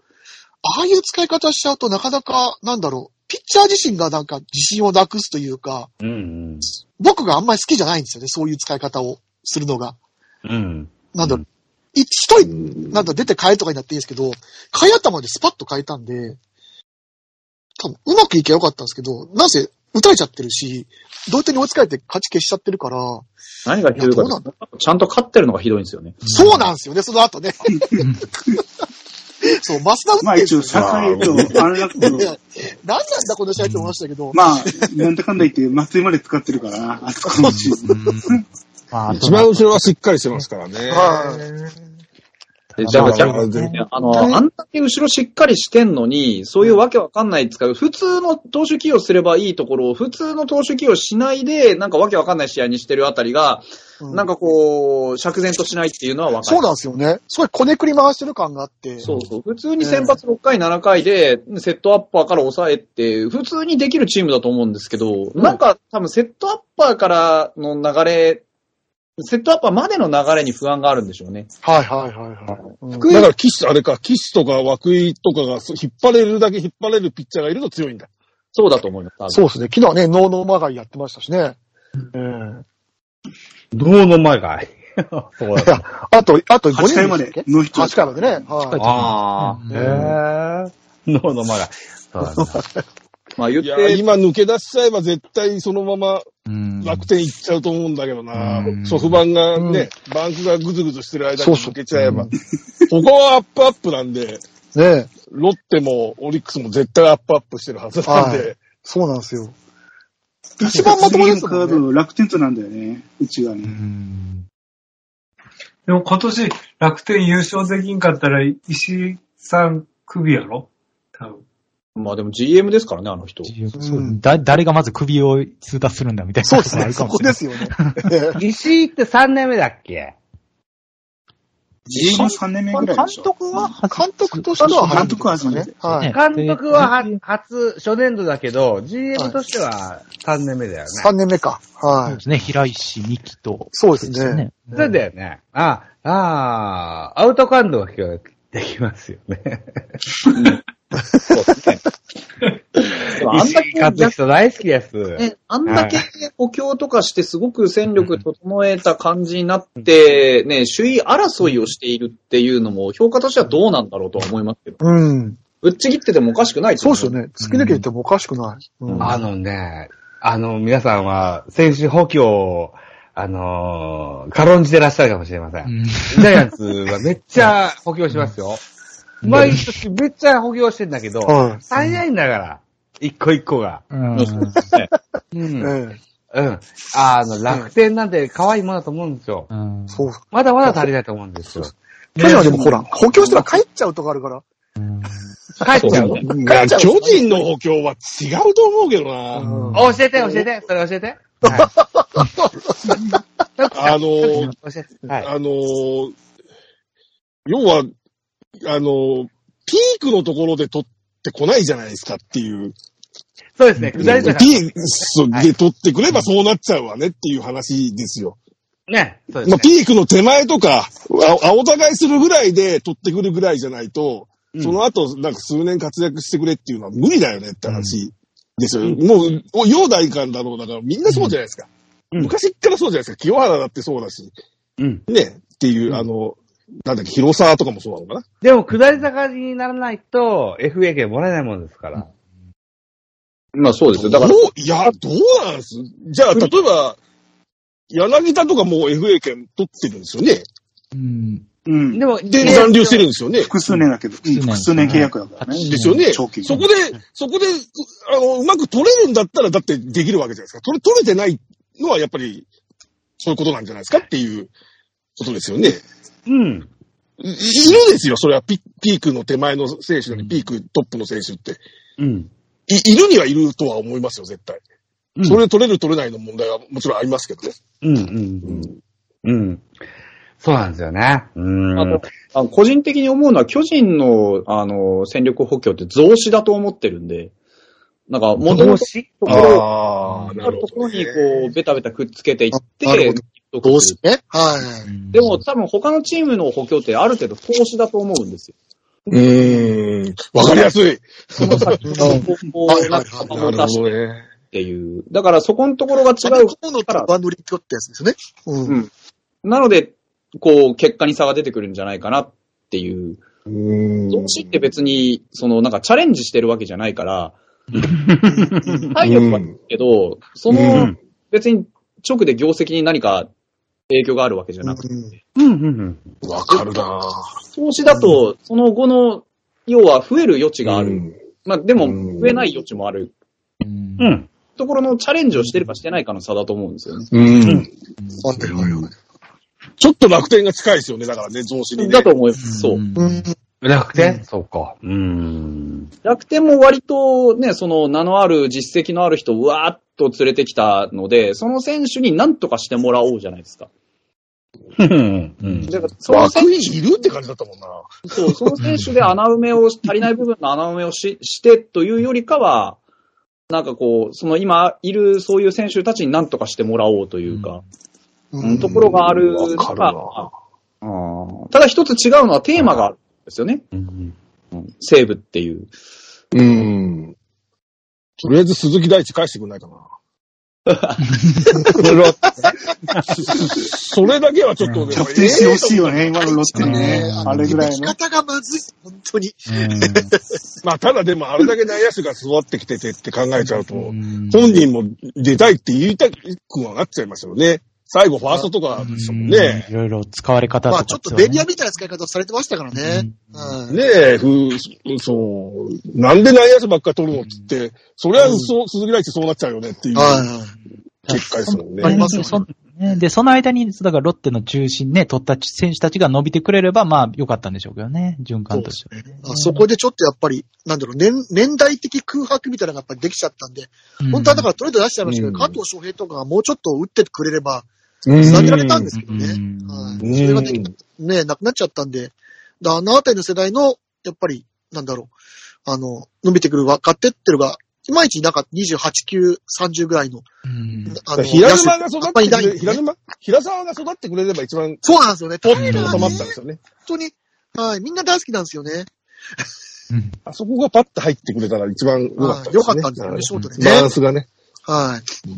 ああいう使い方しちゃうとなかなか、なんだろう、ピッチャー自身がなんか自信をなくすというか、うん僕があんまり好きじゃないんですよね。そういう使い方をするのが。うん。うん。なんだろう、い一人、なんだ、出て変えとかになっていいですけど、変え頭でスパッと変えたんで、多分、うまくいけばよかったんですけど、なぜ、打たれちゃってるし、同点に追いつかれて勝ち消しちゃってるから、何がひどいかちゃんと勝ってるのがひどいんですよね。そうなんですよね、その後ね。[laughs] [laughs] そう、増田打まあ一応、ってるんですよ。栄と、安楽と何なんだこの試合って思いましたけど、まあ、なんだかんだ言って、松井まで使ってるからな、あそこの。まあ、あと一番後ろはしっかりしてますからね。はい。でじゃあ、まあじゃあまあの、あんだけ後ろしっかりしてんのに、そういうわけわかんない使う、普通の投手起用すればいいところを、普通の投手起用しないで、なんかわけわかんない試合にしてるあたりが、うんなんかこう、釈然としないっていうのはわかる。そうなんですよね。すごいこねくり回してる感があって。そうそう。普通に先発6回、7回で、セットアッパーから抑えて、普通にできるチームだと思うんですけど、なんか多分セットアッパーからの流れ、セットアッパーまでの流れに不安があるんでしょうね。はいはいはいはい。だから、キス、あれか、キスとか涌井とかがそう引っ張れるだけ引っ張れるピッチャーがいると強いんだ。そうだと思います。そうですね。昨日はね、ノーノーマガイやってましたしね。えどうの前かい。そうえいや、[laughs] あと、あと5 8人回まででしたっけ？ノーヒット ?8 回までね。はい。ああ。うんへえ。脳の前が。そうなんだ。[laughs] まあ言っいや、て、今抜け出しちゃえば絶対そのままうん楽天行っちゃうと思うんだけどなう。んソフバンがね、バンクがぐずぐずしてる間に抜けちゃえば。ここはアップアップなんで、ねロッテもオリックスも絶対アップアップしてるはずなんはで。そうなんですよ。一番まともですもんね。カード楽天となんだよね、うちがうね。んでも今年楽天優勝できんかったら石井さん首やろ？まあでも GM ですからね、あの人。誰がまず首を通達するんだみたいな。そうですね。そこですよね。え [laughs] え石井って3年目だっけ？GM 3年目ぐらい。監督は監督としては監督は初めて。はい。ね監督はは初、初年度だけど、GM としては3年目だよね。3年目か。はい。そうですね。平石美希と。そうですね。そうだよね。あ、ああ、アウトカウントが聞こえできますよね。そうですね。[laughs] 石だけ井監督人大好きです。ね、あんだけ補強とかしてすごく戦力整えた感じになって、ね、首位争いをしているっていうのも評価としてはどうなんだろうとは思いますけど。うん。ぶっちぎっててもおかしくないそうですよ。ね。突き抜けてもおかしくない。うんあのね、あの、皆さんは、選手補強を、あのー軽んじてらっしゃるかもしれません。うんジャイアンツはめっちゃ補強しますよ。毎年めっちゃ補強してんだけど、はい早いんだから、一個一個が。うんうん。えうん。えあの、楽天なんて可愛いものだと思うんですよ。うんそう。まだまだ足りないと思うんですよ。去年はでもほら、補強したら帰っちゃうとかあるから。うん帰っちゃう巨人の補強は違うと思うけどな。うん教えて教えて、それ教えて。あのー、はい。あのー、要は、あのー、ピークのところで取ってこないじゃないですかっていう。そうですね、下り坂。ピークで取ってくればそうなっちゃうわねっていう話ですよ。ね。そうですまあ、ね。ピークの手前とか、あ青互いするぐらいで取ってくるぐらいじゃないと、うんその後、なんか数年活躍してくれっていうのは無理だよねって話ですよ。うんもう、お陽大官だろうだからみんなそうじゃないですか。うん昔っからそうじゃないですか。清原だってそうだし、うん。ね、っていう、うんあの、なんだっけ、広沢とかもそうなのかな。でも、下り坂にならないと、FA 権もらえないものですから。まあそうですよ。だからいや、どうなんですじゃあ、例えば、柳田とかもう FA 権取ってるんですよね。うん。うん。でも、で、残留してるんですよね。複数年だけど、うん年複数年契約だからね。ですよね。長期そこで、そこで、うあの、うまく取れるんだったら、だってできるわけじゃないですか。取れ、取れてないのはやっぱり、そういうことなんじゃないですかっていうことですよね。うん。いいるですよ、それはピピークの手前の選手よりピークトップの選手って。うん。いいるにはいるとは思いますよ、絶対。うんそれ取れる取れないの問題はもちろんありますけどね。うん。うん。うん。そうなんですよね。うん。あ個人的に思うのは、巨人の、あの、戦力補強って増資だと思ってるんで、なんか、元々のとしころ、ああるところに、こう、ベタベタくっつけていって、なるほどどうしね。はい。でも、多分他のチームの補強ってある程度投資だと思うんですよ。うーん。わかりやすい。その先の方向はいはいをなんかはいを出しね。っていう。だからそこのところが違うここのとバンドリックってやつですよね。うん。うんなので、こう、結果に差が出てくるんじゃないかなっていう。うーん増資って別に、その、なんかチャレンジしてるわけじゃないから、体力はけど、そうのん、別に直で業績に何か影響があるわけじゃなくて、うん。うん。わかるな。投資だと、その後の、要は増える余地がある。うん。まあでも、うん。増えない余地もある。うん。う。ん。ところのチャレンジをしてるかしてないかの差だと思うんですよね。うん。はいはいはい。ちょっと楽天が近いですよね、だからね、増資にね。だと思います。そう。んうん。楽天？そうか。うん。楽天も割とね、その名のある実績のある人をうわーっと連れてきたので、その選手に何とかしてもらおうじゃないですか。うん。うん。だからその選枠にいるって感じだったもんな。手、そう、その選手で穴埋めを、足りない部分の穴埋めをししてというよりかは、なんかこう、その今いるそういう選手たちに何とかしてもらおうというか、うんところがあるかるがただ一つ違うのはテーマがあるんですよね。うん。うん西武っていう。うん。とりあえず鈴木大地返してくんないかな。[laughs] それだけはちょっとね、キャプテンしてほしいよね、今のロッテにねう。んあれぐらいの。生き方がまずい。本当に。まあ、ただでもあれだけ内野手が育ってきててって考えちゃうと、うん本人も出たいって言いたくはなっちゃいますよね。最後ファーストとかでしたもんね。いろいろ使われ方とかまあちょっとベリアみたいな使い方をされてましたからね。うん。ねえ、ふそう、なんで内野手ばっか取るのって。言って、それはそう、鈴木大地そうなっちゃうよねっていうはいはい。結果ですもんね。ありますよ。ねで、その間に、だからロッテの中心ね、取った選手たちが伸びてくれれば、まあ、良かったんでしょうけどね、循環としては。ね。あそこでちょっとやっぱり、なんだろう、年、年代的空白みたいなのがやっぱりできちゃったんで、本当はだからトレード出しちゃいましたけうん。ど、加藤翔平とかがもうちょっと打ってくれれば、うんつなげられたんですけどね。うんはい。それができね、なくなっちゃったんで、だあのあたりの世代の、やっぱり、なんだろう、あの、伸びてくる若手ってるが、いまいちなんか28、9、30ぐらいの、うんあの、平沼が育ってくれ、ね平沼平沢が育ってくれれば一番そうなんですよね。ポッと収まったんねですよね。本当に、はい、みんな大好きなんですよね。うんあそこがパッと入ってくれたら一番良かったですね。はい良かったんですよねショートでねバランスがね。はい。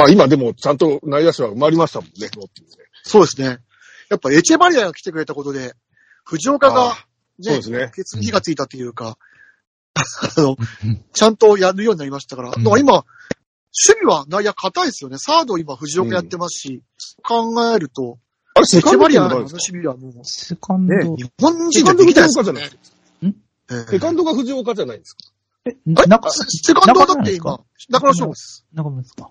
まあ今でもちゃんと内野手は埋まりましたもんね、ロッテにね。そうですね。やっぱエチェバリアが来てくれたことで、藤岡が、そうですね。ケツに火がついたというか、あの、ちゃんとやるようになりましたから。だから今、守備は内野硬いですよね。サード今藤岡やってますし、考えると、あれ、セカンドリアのあの誰ですか？守備はもう、セカンド、ね、日本セ人でできないですよね岡じゃない。ええ。セカンドが藤岡じゃないんですか？え、あれ？中、セカンドはだって今、中村翔吾です。中村ですか？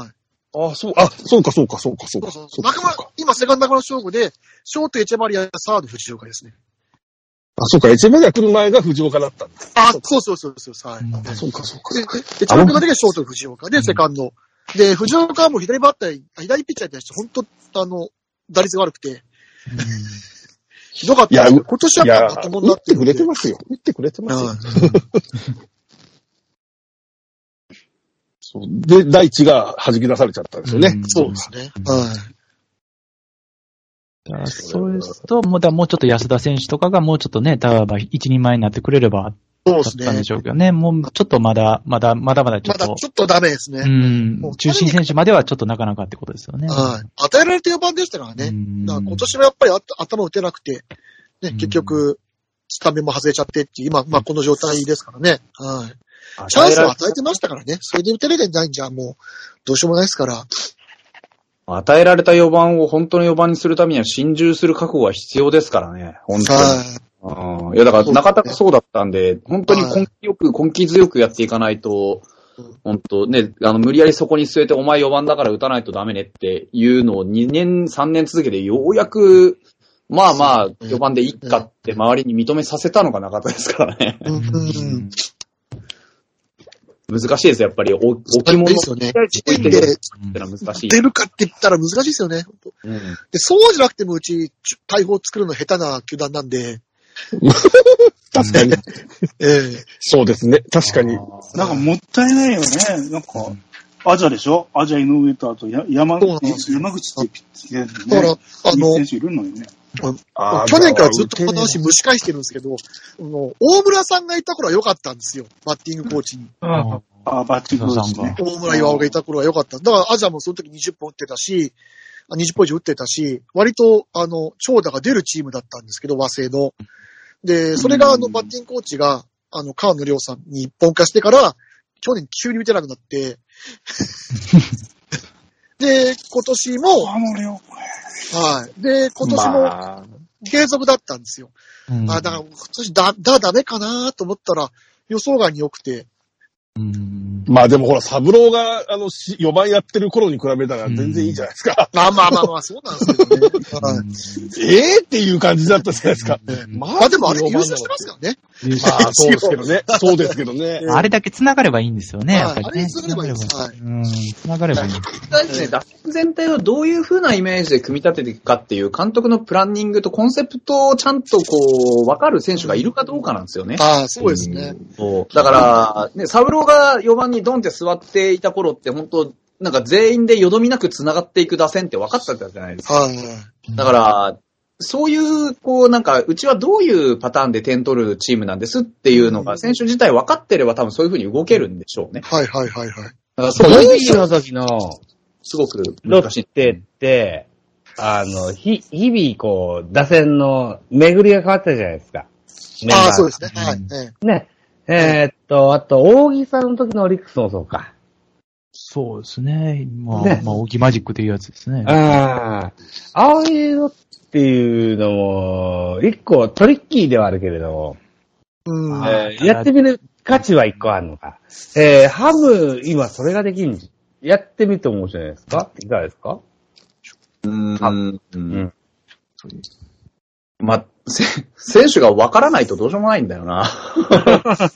あああ、そう、あ、そうかそうかそうかそうか。そうそうそうか中村、今セカンド中村翔吾で、ショートエチェバリア、サード藤岡ですね。あ、そうか、エチェベリア来る前が藤岡だったんだ。あ、そうそうそうそうそう、はい。うんでそうか、そうか。で、で、チャンピオンがショート藤岡で、セカンド。で、藤岡はもう左バッター、左ピッチャーに対して、本当あの、打率が悪くて、ひどかった今年は打ってくれてまますよ。打ってくれてますよ。はいそうで、第一が弾き出されちゃったんですよね。うんそうですね。はい。だからそうですと、もうだもうちょっと安田選手とかがもうちょっとね、例えば一人前になってくれればそうですったんで。しょうけどね。もうちょっとまだ、まだ、まだまだちょっと、まだちょっとダメですね。うんもう、中心選手まではちょっとなかなかってことですよね。はい。与えられて4番でしたからね。うんだから今年はやっぱりあ頭打てなくて、ね、うん結局、スタメンも外れちゃってっていう、今、まあこの状態ですからね。はい。チャンスを与えてましたからね。それで打てれてないんじゃ、もう、どうしようもないですから。与えられた4番を本当の4番にするためには心中する覚悟が必要ですからね。本当に。はうんいや、だから中田がそうだったんで、本当に根気よく、根気強くやっていかないとうん、本当ね、あの、無理やりそこに据えて、お前4番だから打たないとダメねっていうのを2年、3年続けて、ようやく、まあまあ、4番でいっかって周りに認めさせたのが中田ですからね。い。うん。うん。難しいですよ、やっぱり。お置物ですよね。置いてるでってのは難しい。出るかって言ったら難しいですよね。うんで、そうじゃなくてもうち、ち大砲作るの下手な球団なんで、[laughs] 確かに。[laughs] ええそうですね。確かに。なんかもったいないよね。なんか、アジャでしょ？アジャ井上とあとや山山口ってピッチだから、あの、選手いるのよね。去年からずっとこの話蒸し返してるんですけど、あの大村さんがいた頃は良かったんですよ。バッティングコーチに。ああ、バッチングですね。大村岩尾がいた頃は良かった。だからアジャもその時20本打ってたし、あ20本以上打ってたし、割と、あの、長打が出るチームだったんですけど、和製の。で、それがあの、バッティングコーチが、あの、川野亮さんに一本化してから、去年急に打てなくなって、で、今年も、あの量、はい。で、今年もまあ、継続だったんですよ。うんあ、だから、今年だ、だ、ダメかなと思ったら、予想外に良くて、うんまあでもほら、サブローが、あの、し4番やってる頃に比べたら全然いいじゃないですか。まあまあまあまあ、そうなんですけどね。は [laughs] い。ええっていう感じだったじゃないですか。ままあでもあれ優勝してますからね。まあ、そうですけどね。[laughs] そうですけどね。あれだけ繋がればいいんですよね、やっぱりね。繋がればいいですはいうん、繋がればいいんです。大事ね、打線全体をどういう風なイメージで組み立てていくかっていう監督のプランニングとコンセプトをちゃんとこう、わかる選手がいるかどうかなんですよね。ああ、そうですね。そう。だから、ね、サブローが4番にドンって座っていた頃って本当なんか全員でよどみなく繋がっていく打線って分かったじゃないですか。はい。だから、そういう、こう、なんか、うちはどういうパターンで点取るチームなんですっていうのが、選手自体分かってれば多分そういう風に動けるんでしょうね。はいはいはいはい。だからそロこッテの時のすごくロ難しいッ。テって、あの、ひ、日々こう、打線の巡りが変わったじゃないですか。ああ、がそうですね。はい。ええね。えーっと、あと、大木さんの時のオリックスもそうか。そうですね。まあ、ねまあ、オギマジックというやつですね。ああ、ああいうのっていうのも、一個トリッキーではあるけれど、うん。あえーやってみる価値は一個あるのか。えーハム、今それができんじやってみて面白いですかいかがですか？うんあうんうん。まあ、せ選手が分からないとどうしようもないんだよな。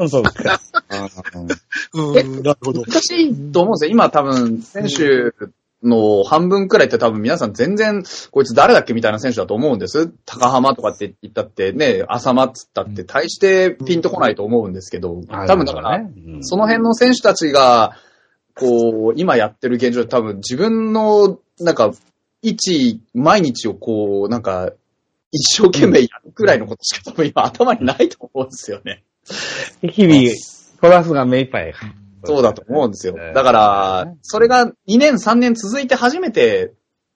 そうか。[laughs] うん。なるほど。難しいと思うんですよ。今多分、選手の半分くらいって多分皆さん全然、こいつ誰だっけみたいな選手だと思うんです。高浜とかって言ったってね、浅間っつったって大してピンとこないと思うんですけど、多分だから、その辺の選手たちが、こう、今やってる現状で多分自分の、なんか、一、毎日をこう、なんか、一生懸命やるくらいのことしか多分今頭にないと思うんですよね。日々、トラスが目いっぱい。そうだと思うんですよえ。ーだから、それが2年3年続いて初めて、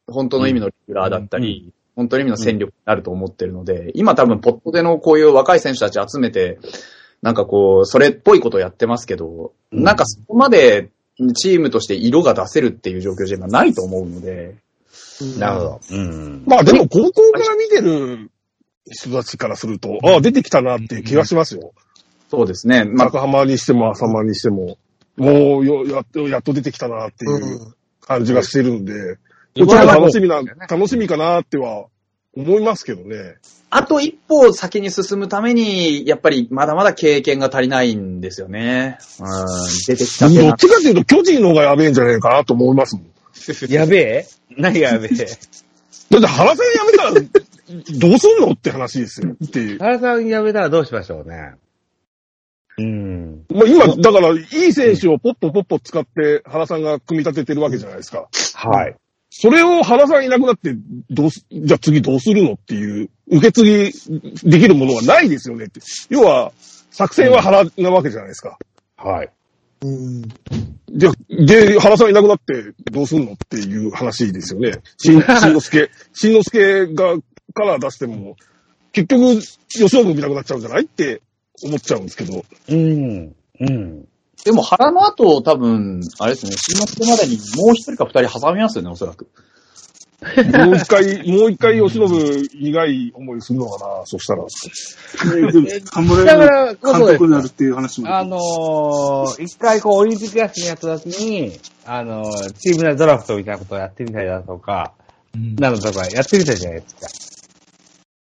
本当の意味のレギュラーだったり、本当の意味の戦力になると思ってるので、今多分ポットでのこういう若い選手たち集めて、なんかこう、それっぽいことをやってますけど、うんなんかそこまでチームとして色が出せるっていう状況じゃ今ないと思うので、なるほど。うん。まあでも高校から見てる人たちからすると、ああ、出てきたなっていう気がしますよ。そうですね。まあ、高浜にしても浅間にしても、もうよやっと、やっと出てきたなっていううん。感じがしてるんで、うんこっちは楽しみな、楽しみかなっては思いますけどね。あと一歩先に進むために、やっぱりまだまだ経験が足りないんですよね。うん、出てきたどっちかっていうと巨人の方がやべえんじゃないかなと思いますもん。やべえ？何がやべえ？だって原さん辞めたら、どうすんのって話ですよ。っていう。原さん辞めたらどうしましょうね。うん。まあ今、だから、いい選手をポッポポッポ使って原さんが組み立ててるわけじゃないですか。はい。それを原さんいなくなって、どうす、じゃあ次どうするのっていう、受け継ぎできるものがないですよねって。要は、作戦は原なわけじゃないですか。はい。うん。で、で、原さんいなくなってどうすんのっていう話ですよね。しん、[laughs] しんのすけ、しんのすけが、から出しても、結局、吉野君見なくなっちゃうんじゃないって思っちゃうんですけど。うん。うん。でも原の後多分、あれですね、新末までにもう一人か二人挟みますよね、おそらく。もう一回、[laughs] もう一回吉信苦い思いするのかな、そしたら。だからこそになるっていう話も。あのー、一回こう、オリンピック休みやった時に、あのー、チーム内ドラフトみたいなことをやってみたりだとか、うんなのとかやってみたじゃないですか。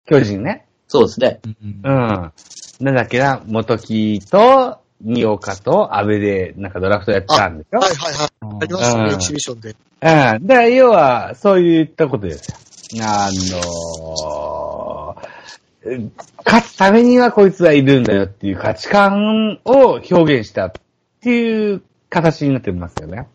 巨人ね。そうですね。うんうん。なんだっけな、元木と、二岡と安倍で、なんかドラフトやってたんでしょ？はいはいはい。ありましたうんね、エキシビションで。うん。だから、要は、そういったことですよ。あのー、勝つためにはこいつはいるんだよっていう価値観を表現したっていう形になってますよね。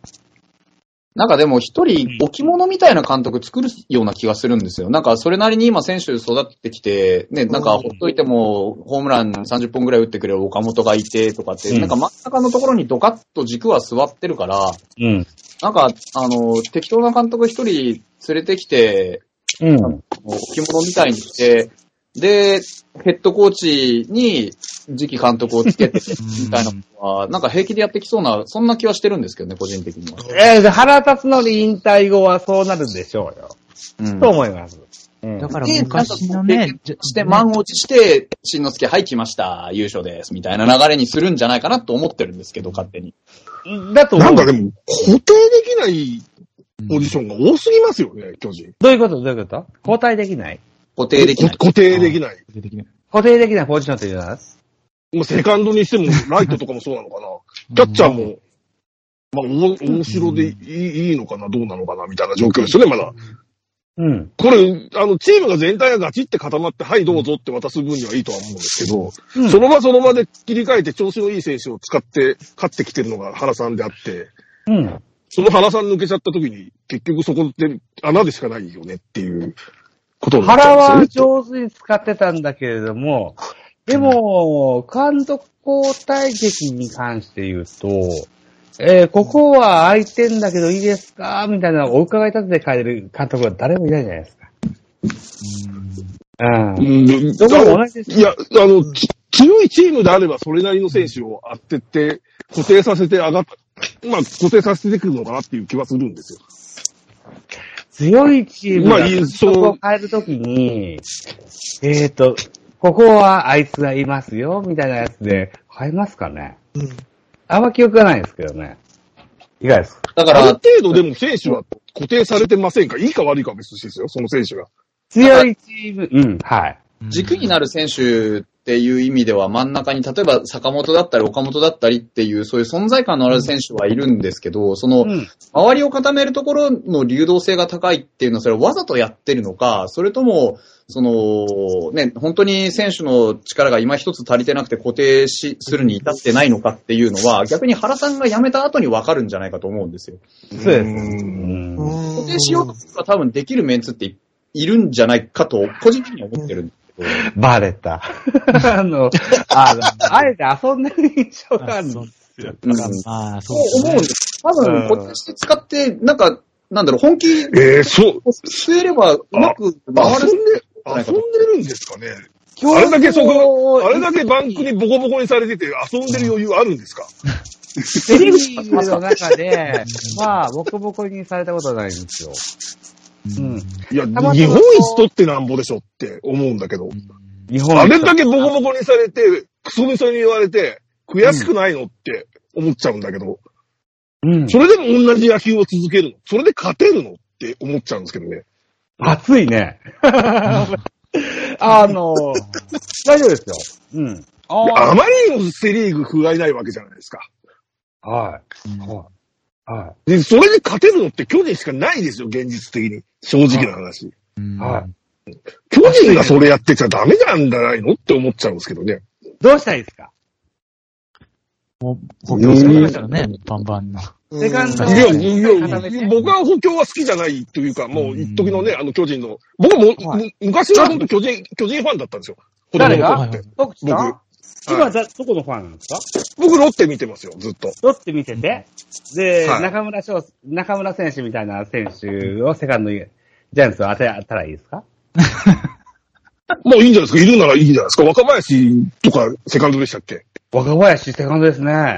なんかでも一人置物みたいな監督作るような気がするんですよ。なんかそれなりに今選手育ってきて、ね、なんかほっといてもホームラン30本ぐらい打ってくれる岡本がいてとかって、うんなんか真ん中のところにドカッと軸は座ってるから、うん。なんか、あの、適当な監督一人連れてきて、うん。置物みたいにして、で、ヘッドコーチに次期監督をつけて、みたいなのは、なんか平気でやってきそうな、そんな気はしてるんですけどね、個人的には。えー、腹立つのに引退後はそうなるでしょうよ。うんと思います。うんだからで、昔のね、して、満を持して、新之助、はい、来ました、優勝です、みたいな流れにするんじゃないかなと思ってるんですけど、勝手に。だと。なんかでも、固定できないポジションが多すぎますよね、巨人。どういうこと？どういうこと？交代できない？固定できない。固定できない。出てきない固定できないポジションっていうのはもうセカンドにしても、ライトとかもそうなのかな。キャッチャーも、まあ、お面白でいいいいのかな、どうなのかな、みたいな状況ですよね、まだ。うん。これ、あの、チームが全体がガチって固まって、はい、どうぞって渡す分にはいいとは思うんですけど、うんその場その場で切り替えて調子のいい選手を使って勝ってきてるのが原さんであって、うん。その原さん抜けちゃった時に、結局そこって穴でしかないよねっていうことになっちゃ腹うんですよね。は上手に使ってたんだけれども、でも、監督交代劇に関して言うと、えーここは空いてんだけどいいですかみたいなお伺い立てて変える監督は誰もいないじゃないですか。うん。うんどこも同じですいや、あの、ち強いチームであればそれなりの選手を当てて、固定させて上がっ、まあ、固定させてくるのかなっていう気はするんですよ。強いチームまあそう督を変えるときに、えっ、と、ここはあいつがいますよ、みたいなやつで変えますかね？うん。あんま記憶がないですけどね。いかがですか？だから、ある程度でも選手は固定されてませんか？いいか悪いかは別ですよ、その選手が。強いチーム、うん、はい。軸になる選手っていう意味では真ん中に、例えば坂本だったり岡本だったりっていう、そういう存在感のある選手はいるんですけど、その、うん。周りを固めるところの流動性が高いっていうのは、それはわざとやってるのか、それとも、その、ね、本当に選手の力が今一つ足りてなくて固定し、するに至ってないのかっていうのは、逆に原さんが辞めた後に分かるんじゃないかと思うんですよ。そうです。んうんうん固定しようとすれば多分できるメンツっていいるんじゃないかと、個人的には思ってるんです。バレた。[laughs] あの、あの、あえて遊んでる印象があるんですよ。うんああ、そそう。思うんです。多分、固定して使って、なんか、なんだろう、本気えー、そう、据えればうまく回る遊んで、遊んでるんですかねあれだけそこ、あれだけバンクにボコボコにされてて遊んでる余裕あるんですか？テレビの中で、まあ、ボコボコにされたことはないんですよ。うん。いや、日本一取ってなんぼでしょって思うんだけど。日本あれだけボコボコにされて、クソみそに言われて、悔しくないのって思っちゃうんだけど、うん。それでも同じ野球を続けるの？それで勝てるのって思っちゃうんですけどね。暑いね。あの、大丈夫ですよ。うん。あまりにもセリーグ不甲斐ないわけじゃないですか。はい。はい。はい。で、それで勝てるのって巨人しかないですよ、現実的に。正直な話。うんはい。巨人がそれやってちゃダメなんじゃないのって思っちゃうんですけどね。どうしたらいいですか？もう補強するんですよね、バンバンの。セカンドいや、うんいや、僕は補強は好きじゃないというか、もう一時のね、あの巨人の、僕も、昔は本当巨人、巨人ファンだったんですよ。誰が？僕今、だ、どこのファンなんですか？僕ロッテ見てますよ、ずっと。ロッテ見てて、で、はい中村翔、中村選手みたいな選手をセカンドに、ジャイアンツは当てたらいいですか？[laughs] まあいいんじゃないですか。いるならいいんじゃないですか。若林とかセカンドでしたっけ？若林セカンドですね。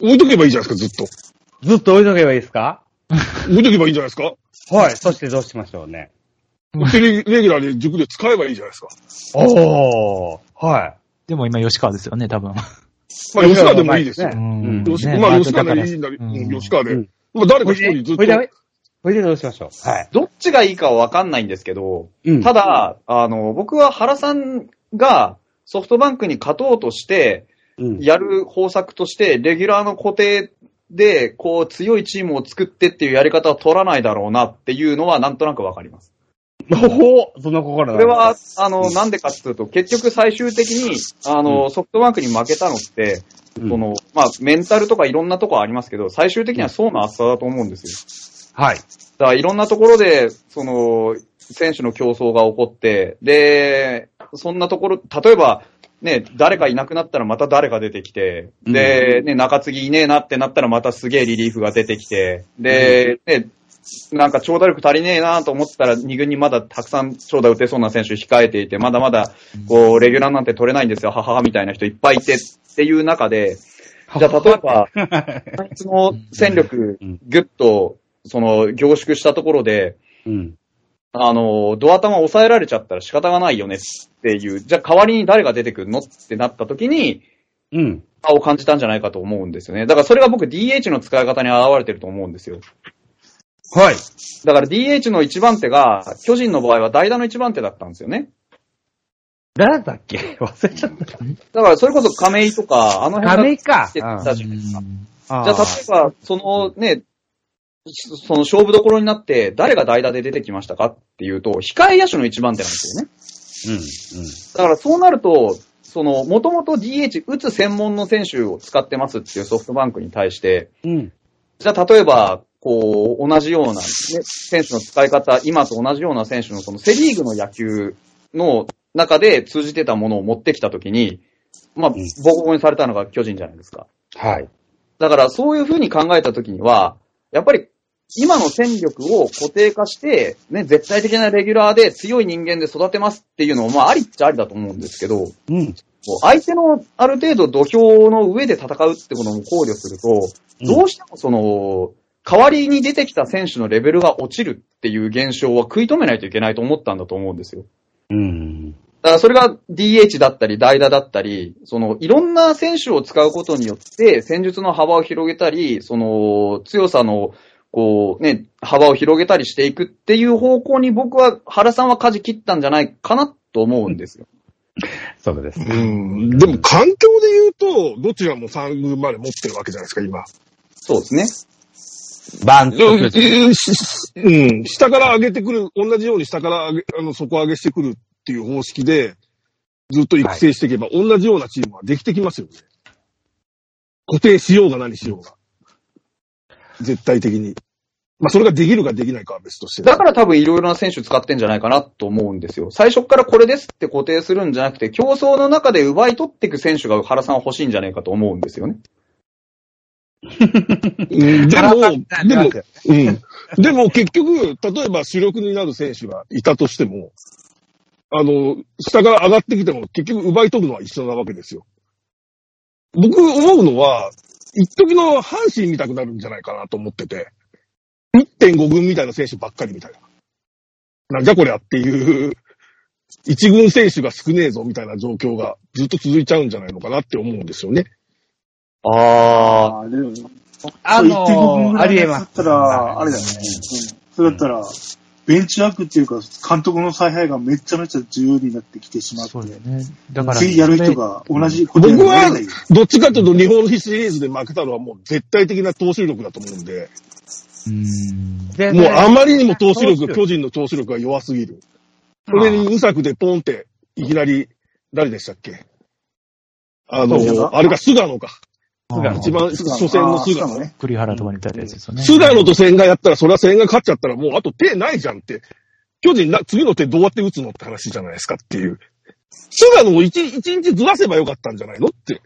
置いとけばいいじゃないですか、ずっと。ずっと置いとけばいいですか？置いとけばいいんじゃないですか？はい。そしてどうしましょうね。テレレギュラーで塾で使えばいいじゃないですか。おー。はい。でも今吉川ですよね、多分。[laughs] まあ吉川でもいいですよ。うん吉ねまあ吉川でいいんだり、うんうん吉川で。うんまあ誰か一人ずっと。ほいで、どうしましょう。はい。どっちがいいかはわかんないんですけど、うんただ、あの、僕は原さんがソフトバンクに勝とうとして、うん。やる方策として、レギュラーの固定で、こう、強いチームを作ってっていうやり方は取らないだろうなっていうのはなんとなくわかります。おおその心な。んこれは、あの、うんなんでかっていうと、結局最終的に、あの、ソフトバンクに負けたのって、うん。その、まあ、メンタルとかいろんなとこありますけど、最終的には層の厚さだと思うんですよ。はい。だからいろんなところで、その、選手の競争が起こって、で、そんなところ、例えば、ね、誰かいなくなったらまた誰か出てきて、で、ね、中継ぎいねえなってなったらまたすげえリリーフが出てきて、で、ね、なんか長打力足りねえなと思ったら二軍にまだたくさん長打打てそうな選手控えていて、まだまだ、こう、レギュラーなんて取れないんですよ、はははみたいな人いっぱいいてっていう中で、[laughs] じゃあ例えば、その戦力うん、ぐっと、その、凝縮したところで、うん。あの、ドア玉抑えられちゃったら仕方がないよねっていう、じゃあ代わりに誰が出てくるのってなった時に、うん。差を感じたんじゃないかと思うんですよね。だからそれが僕 DH の使い方に現れてると思うんですよ。はい。だから DH の一番手が、巨人の場合は代打の一番手だったんですよね。誰だっけ？[laughs] 忘れちゃった。だからそれこそ亀井とか、あの辺が亀井か。ってたじゃないですか。あじゃあ、例えば、そのね、その勝負どころになって、誰が代打で出てきましたかっていうと、控え野手の一番手なんですよね。うん。うん。だからそうなると、その、もともと DH 打つ専門の選手を使ってますっていうソフトバンクに対して、うん。じゃあ例えば、こう、同じような、ね、選手の使い方、今と同じような選手のそのセリーグの野球の中で通じてたものを持ってきたときに、まあ、うんボコボコにされたのが巨人じゃないですか。はい。だからそういうふうに考えたときには、やっぱり今の戦力を固定化して、ね、絶対的なレギュラーで強い人間で育てますっていうのも、まあありっちゃありだと思うんですけど、うん。相手のある程度土俵の上で戦うってことも考慮すると、どうしてもその、代わりに出てきた選手のレベルが落ちるっていう現象は食い止めないといけないと思ったんだと思うんですよ。うん。だからそれが DH だったり代打だったり、そのいろんな選手を使うことによって戦術の幅を広げたり、その強さのこうね、幅を広げたりしていくっていう方向に僕は原さんは舵切ったんじゃないかなと思うんですよ。そうです。うん。でも環境で言うと、どちらも3軍まで持ってるわけじゃないですか、今。そうですね。バンと。うん、下から上げてくる、同じように下から上げ、あの、底上げしてくるっていう方式で、ずっと育成していけば、同じようなチームはできてきますよね。固定しようが何しようが。絶対的に。まあ、それができるかできないかは別として。だから多分いろいろな選手使ってんじゃないかなと思うんですよ。最初からこれですって固定するんじゃなくて、競争の中で奪い取っていく選手が原さんは欲しいんじゃないかと思うんですよね。うん、でも、でも、も、うん。でも結局、例えば主力になる選手がいたとしても、あの、下から上がってきても結局奪い取るのは一緒なわけですよ。僕思うのは、一時の阪神見たくなるんじゃないかなと思ってて、1.5軍みたいな選手ばっかりみたいな。なんじゃこりゃっていう、一軍選手が少ねえぞみたいな状況がずっと続いちゃうんじゃないのかなって思うんですよね。ああーでもあそう1.5分のー、ありえます。だったら、あれだよね。うんそれだったら、ベンチワークっていうか、監督の采配がめちゃめちゃ重要になってきてしまってそう、だよね。だから、次やる人が同じことや僕はどっちかというと日本シリーズで負けたのはもう絶対的な投手力だと思うんで、うーん。でもうあまりにも投手力、巨人の投手力が弱すぎる。それに無策でポンって、いきなり、誰でしたっけ？あの、あれか、菅野か。菅野一番初戦の菅野。ね。栗原とかにいたやつですよね。菅野と千賀やったら、それは千賀勝っちゃったら、もうあと手ないじゃんって。巨人な、次の手どうやって打つのって話じゃないですかっていう。菅野を一一日ずらせばよかったんじゃないのって。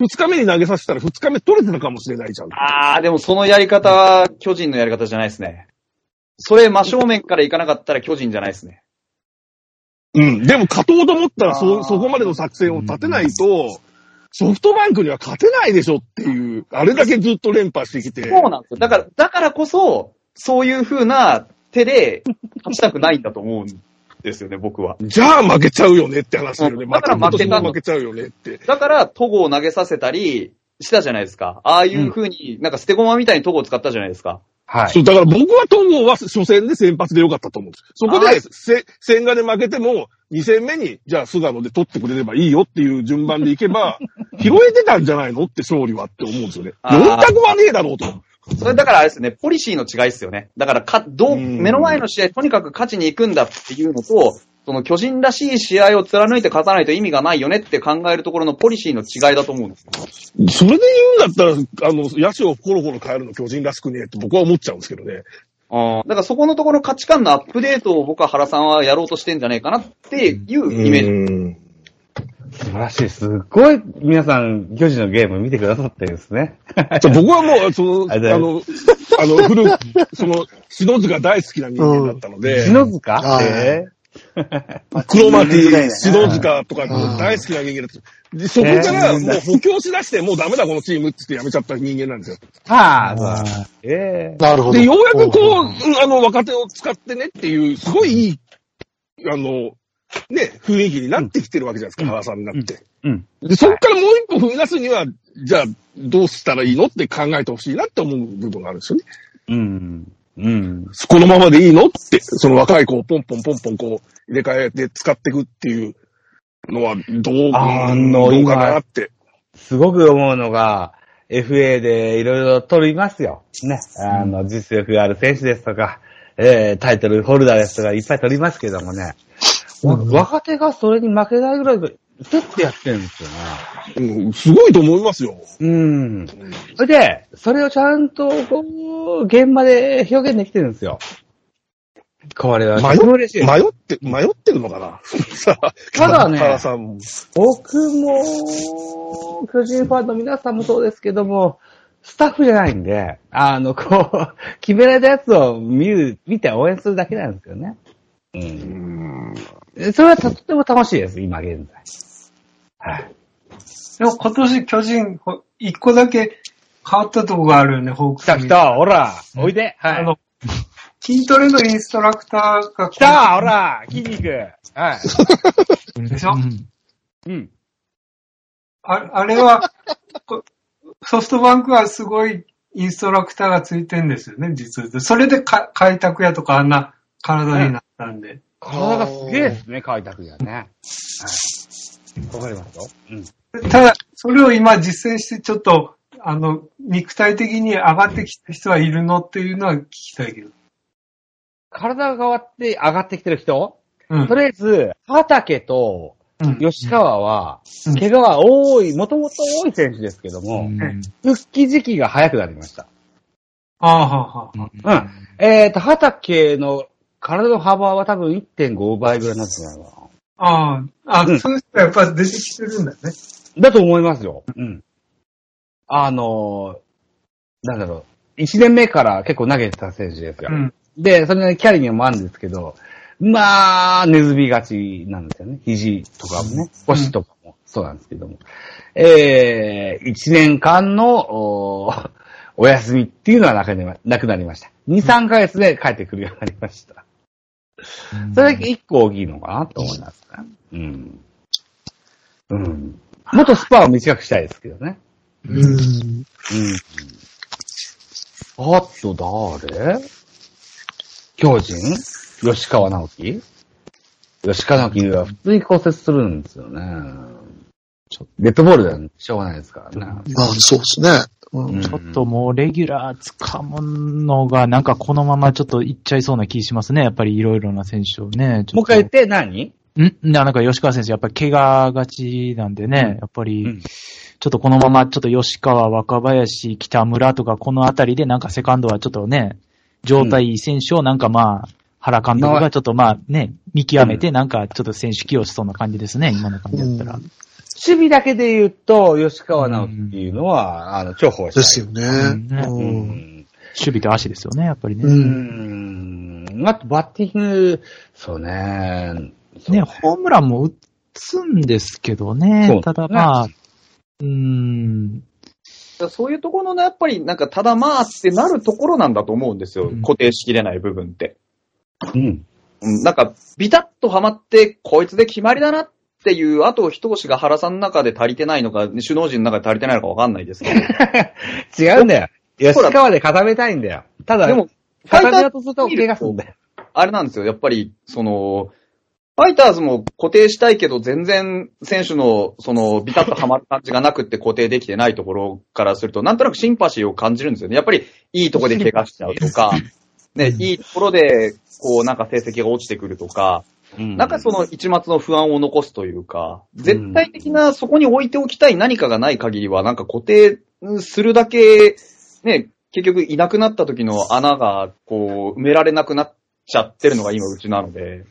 二日目に投げさせたら二日目取れてたかもしれないじゃん。あー、でもそのやり方は巨人のやり方じゃないですね。それ真正面から行かなかったら巨人じゃないですね。うん。でも勝とうと思ったら、あそ、ーそこまでの作戦を立てないと、ソフトバンクには勝てないでしょっていう、あれだけずっと連覇してきて。そうなんですよ。だから、だからこそ、そういう風な手で勝ちたくないんだと思うんですよね、僕は。じゃあ負けちゃうよねって話だよね。だから負けた負けちゃうよねって。だから、戸郷を投げさせたりしたじゃないですか。ああいう風に、なんか捨て駒みたいに戸郷を使ったじゃないですか。はいそ。う、だから僕は東郷は初戦で先発でよかったと思うんです。そこはいで、せ、千賀で負けても、2戦目に、じゃあ菅野で取ってくれればいいよっていう順番でいけば、[laughs] 拾えてたんじゃないのって勝利はって思うんですよね。あー4択はねえだろうと。それだからあれですね、ポリシーの違いですよね。だからか、どう、うん目の前の試合とにかく勝ちに行くんだっていうのと、その巨人らしい試合を貫いて勝たないと意味がないよねって考えるところのポリシーの違いだと思うんですよ。それで言うんだったら、あの、野手をコロコロ変えるの巨人らしくねえって僕は思っちゃうんですけどね。だからそこのところの価値観のアップデートを僕は原さんはやろうとしてんじゃねえかなっていうイメージ。うん素晴らしい。すっごい皆さん、巨人のゲーム見てくださってるんですね。[laughs] 僕はもう、その、あの、あの、古く、その、篠塚大好きな人間だったので、篠塚？はいえ黒巻、間違いないな篠塚とか大好きな人間だった。でそこからもう補強しだして、もうダメだこのチームって言って辞めちゃった人間なんですよ。ー、はあ、ええなるほど。で、ようやくこう、うんあの、若手を使ってねっていう、すごいいい、あの、ね、雰囲気になってきてるわけじゃないですか、原さんになって。うん。で、そこからもう一歩踏み出すには、じゃあ、どうしたらいいのって考えてほしいなって思う部分があるんですよね。うん。うん。このままでいいのって、その若い子をポンポンポンポンこう、入れ替えて使っていくっていうのは、どう、あのどうかなって。すごく思うのが、FA でいろいろ取りますよ。ね。あの、実力がある選手ですとか、えー、タイトルホルダーですとかいっぱい取りますけどもね。わ若手がそれに負けないぐらい、せってやってるんですよね。うん、すごいと思いますよ。うん。それで、それをちゃんと、こう、現場で表現できてるんですよ。これは、迷とても嬉しい。迷って、迷ってるのかな？さあ、ただね原さんも。僕も、巨人ファンの皆さんもそうですけども、スタッフじゃないんで、あの、こう、[laughs] 決められたやつを見る、見て応援するだけなんですよね。うん。それはとっても楽しいです、今現在。はい。でも今年巨人、ほ一個だけ変わったとこがあるよね、ホークスに来た来た、ほら、おいで。はい。あの、筋トレのインストラクターが来たほら、筋肉。はい。でしょ、うんうん。ああれは、こソフトバンクはすごいインストラクターがついてんですよね、実は。それでか開拓屋とかあんな体になったんで。体がすげえですね、開拓がね。はい。わかりますよ。うん。ただ、それを今実践してちょっと、あの、肉体的に上がってきた人はいるのっていうのは聞きたいけど。体が変わって上がってきてる人？うんと。りあえず、畑とうん吉川は、うん怪我が多い、もともと多い選手ですけども、うん復帰時期が早くなりました。ああ、はあ、はあ。うん。えっ、と、畑の体の幅は多分1.5倍ぐらいになってないかああ、あ、うんそういう人はやっぱ出てきてるんだよね。な。だと思いますよ。うん。あのーなんだろう。1年目から結構投げてた選手ですよ。うん。で、それなりにキャリアもあるんですけど、まあ、ネズミがちなんですよね。肘とかもね、腰とかもそうなんですけども。えー、1年間のおお休みっていうのはなくなりまなくなりました。2、3ヶ月で帰ってくるようになりました。それだけ一個大きいのかなと思いますね。うん。うん。もっとスパンを短くしたいですけどね。うん。うん。あと誰？巨人？吉川直樹？吉川直樹は普通に骨折するんですよね。デッドボールではしょうがないですからね。まあ、そうですね。うん。ちょっともうレギュラー掴むのがなんかこのままちょっといっちゃいそうな気しますね。やっぱりいろいろな選手をね。もう一回言って何？ん？なんか吉川選手やっぱり怪我がちなんでね、やっぱり、うん。ちょっとこのままちょっと吉川、若林、北村とかこのあたりでなんかセカンドはちょっとね、状態いい選手をなんかまあ、原監督がちょっとまあね、見極めてなんかちょっと選手起用しそうな感じですね、今の感じだったら。うん守備だけで言うと、吉川直樹っていうのは、あの、重宝したい。ですよね。うん。守備と足ですよね、やっぱりね。う。うんん。あと、バッティング、そうね。そうね、ホームランも打つんですけどねそう。ただまあ、うーん、そういうところのやっぱりなんかただまあってなるところなんだと思うんですよ。うん固定しきれない部分って。うん。うんなんか、ビタッとはまって、こいつで決まりだなっていう、あと一押しが原さんの中で足りてないのか、首脳陣の中で足りてないのかわかんないですけど。[laughs] 違うんだよ。吉川で固めたいんだよ。ただ、でも、固めようとすると怪我するんだよ。あれなんですよ。やっぱり、その、ファイターズも固定したいけど、全然選手の、その、ビタッとはまる感じがなくって固定できてないところからすると、なんとなくシンパシーを感じるんですよね。やっぱり、いいところで怪我しちゃうとか、ね、いいところで、こう、なんか成績が落ちてくるとか、なんかその一末の不安を残すというか、絶対的なそこに置いておきたい何かがない限りは、なんか固定するだけ、ね、結局いなくなった時の穴が、こう、埋められなくなっちゃってるのが今うちなので。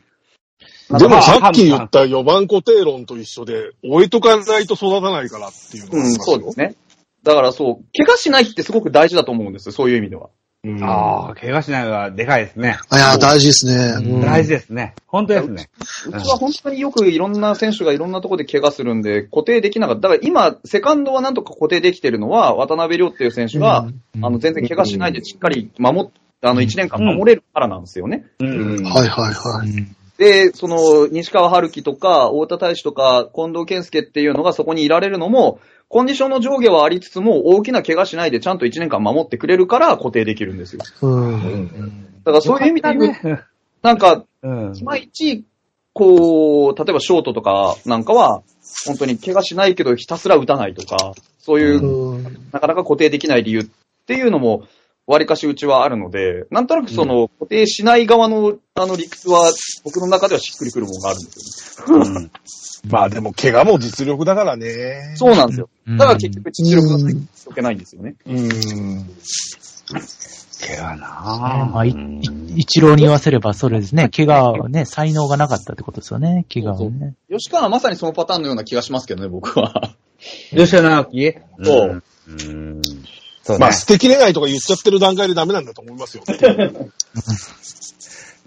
でもさっき言った4番固定論と一緒で、置いとかないと育たないからっていうのがうん、そうですね。だからそう、怪我しないってすごく大事だと思うんですよ、そういう意味では。うんああ、怪我しないのはでかいですね。いや、大事ですね。うん大事ですね。本当ですね。うちは本当によくいろんな選手がいろんなところで怪我するんで、固定できなかった。だから今、セカンドはなんとか固定できてるのは、渡辺亮っていう選手が、うんあの、全然怪我しないでしっかり守っ、あの、1年間守れるからなんですよね。うん。はいはいはい。うんで、その、西川春樹とか、太田大志とか、近藤健介っていうのがそこにいられるのも、コンディションの上下はありつつも、大きな怪我しないでちゃんと1年間守ってくれるから固定できるんですよ。うん。だからそういう意味で言うと、ね。なんか、うん。いまいち、こう、例えばショートとかなんかは、本当に怪我しないけどひたすら打たないとか、そういう、うんなかなか固定できない理由っていうのも、割かしうちはあるので、なんとなくその、固定しない側の、あの理屈は、僕の中ではしっくりくるものがあるんですよね。うんまあでも怪我も実力だからね。そうなんですよ。うんだから結局実力がないといけないんですよね。うん。怪我なまあ、一郎に言わせればそれですね。怪我はね、才能がなかったってことですよね。怪我はね。吉川はまさにそのパターンのような気がしますけどね、僕は。吉田直樹？そう。うん。そうねまあ。捨てきれないとか言っちゃってる段階でダメなんだと思いますよ。[laughs]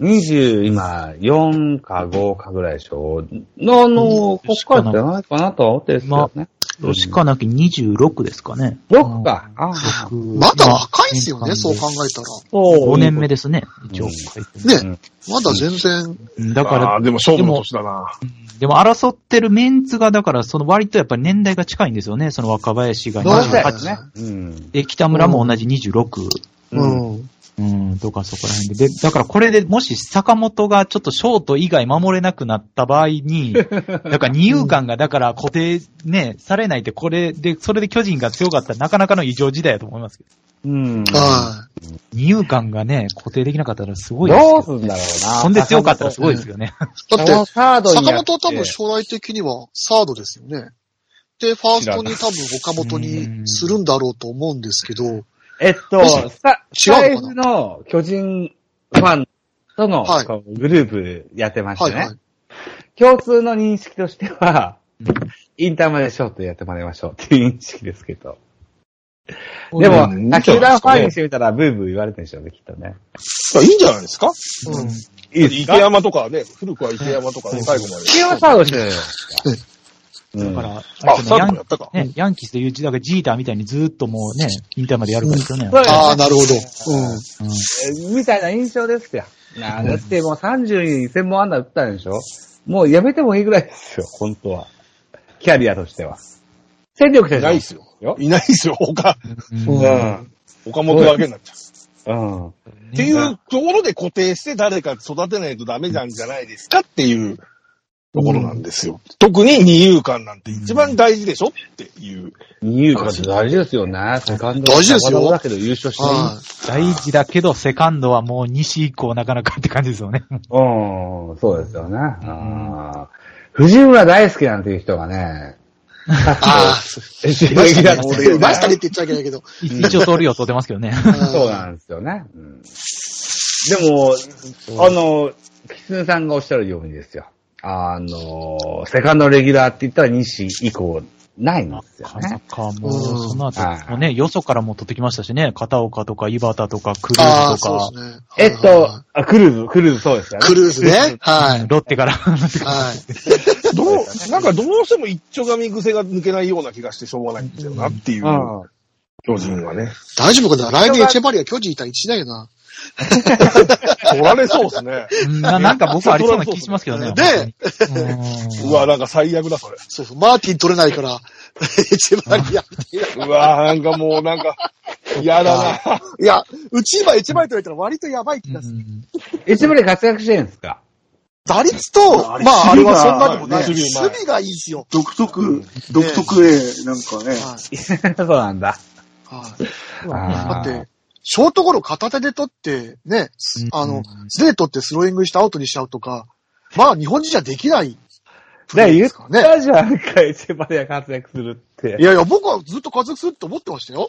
20、今、4か5かぐらいでしょ。の、あの、こっからじゃないかなとは思ってるんですけどね。吉川なき26ですかね。6か。ああ。僕まだ若いっすよね、そう考えたら。5年目ですね。一応ね、まだ全然、うんだからああ、でも勝負の年だな。でも争ってるメンツが、だから、その割とやっぱり年代が近いんですよね。その若林がそうだよ28。ね。うん。で、北村も同じ26。うん。うん、とかそこら辺で。で、だからこれでもし坂本がちょっとショート以外守れなくなった場合に、[laughs] だから二遊間がだから固定ね、されないってこれで、それで巨人が強かったらなかなかの異常事態だと思いますけど。うん。は二遊間がね、固定できなかったらすごいですよどうすんだろうな。ほんで強かったらすごいですよね。い。だって、サードに坂やって本は多分将来的にはサードですよね。で、ファーストに多分岡本にするんだろうと思うんですけど、えっと、さ、ス違タイうのかフの巨人ファンとのはいグループやってましてね。はいはい。共通の認識としては、インターまでショートやってもらいましょうっていう認識ですけど。でも、うん他球団ファンにしてみたらブーブー言われてるんでしょうね、きっとね。まあいいんじゃないですか？うん。いいです池か山とかね、古くは池山とかね、最後まで。池山サードしてるじゃないですか？うんだから。ヤンね、ヤンキースでいうだからジーターみたいにずーっともうね、インターまでやるからですよね。ああ、なるほど。うん。うんみたいな印象ですよ。なあだってもう30に専門安打打ったんでしょ？もうやめてもいいぐらいですよ、本当は。キャリアとしては。戦力でいないっすよ。よ。いないっすよ、他。うんうん。岡本だけになっちゃうん。っていうところで固定して誰か育てないとダメなんじゃないですかっていうところなんですよ。特に二遊間なんて一番大事でしょっていう。二遊間って大事ですよね。セカンド大事ですよ。だけど優勝しない。は大事だけど、セカンドはもう西以降なかなかって感じですよね。うん、そうですよね。あー。藤村大好きなんていう人がね、い。ああ、レましたね。ギュラーましたねって言っちゃい。けない。けど。一応通りを取ってますけどね。そうなんですよね。うん、でも、あの、キツネさんがおっしゃるようにですよ。あの、セカンドレギュラーって言ったら西以降ないんですよなかなね。かもう、うんその後もね、よそからも取ってきましたしね、片岡とか井端とかクルーズとかそう、ですね。えっはいはいはいと、あ、クルーズ、クルーズそうですよね。クルーズね。はい。ロッテから。はい。[laughs] どう、なんかどうしても一丁紙癖が抜けないような気がしてしょうがないんだよなっていう、うん。巨人はね。大丈夫かな？来年エチェバリア巨人いたら一だよな。[laughs] 取られそうですね。うんななんか僕ありそうな気しますけどね。でうわ、なんか最悪だ、それ。そうそう、マーティン取れないから、エチェバリアみたいな。うわ、なんかもうなんか、嫌だな。いや、うち今エチェバリア取れたら割とやばい気がする。うんエチェバリア活躍してるんですか？打率と、まああれはそんなでもない。守守備が備がいいですよ。独特、独特で、なんかね、はい。[laughs] そうなんだ。はい。だって、ショートゴロ片手で取って、ね、あの、素手で取ってスローイングしてアウトにしちゃうとか、まあ日本人じゃできないプレーだから言っですからね。たじゃんか、エチェバリア活躍するってい。やいや、僕はずっと活躍するって思ってましたよ。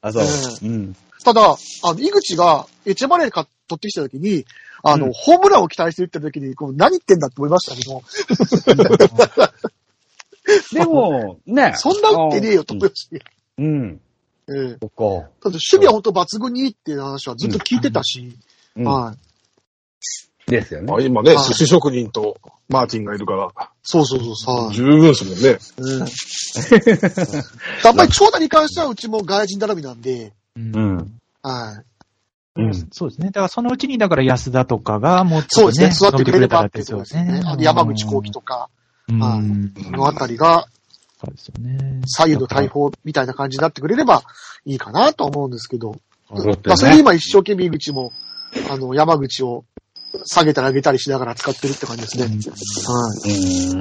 あ、そう。えうん。ただ、あの、井口がエチェバレーか取ってきたときに、あの、うんホームランを期待してるって時に、こう何言ってんだって思いましたけど、[laughs] でも、ね。[laughs] そんな打ってねえよと思いましたよ。うん。ええそこ。だって守備は本当抜群にいいっていう話はずっと聞いてたし、うん。はい。ですよねまあ。今ね、はい寿司職人とマーティンがいるから、そうそうそうそう、はい。十分ですもんね。うん。やっぱり長打に関してはうちも外人頼みなんで、うんうん。はい。うん。そうですね。だからそのうちに、だから安田とかがもうね、そうですね。座ってくれれば伸ってころですね。あの山口幸喜とかうんはいうんのあたりがそうですよね。左右の大砲みたいな感じになってくれればいいかなと思うんですけど。そうねまあ、それで今一生懸命井口も、あの、山口を下げたり上げたりしながら使ってるって感じですね。はい。う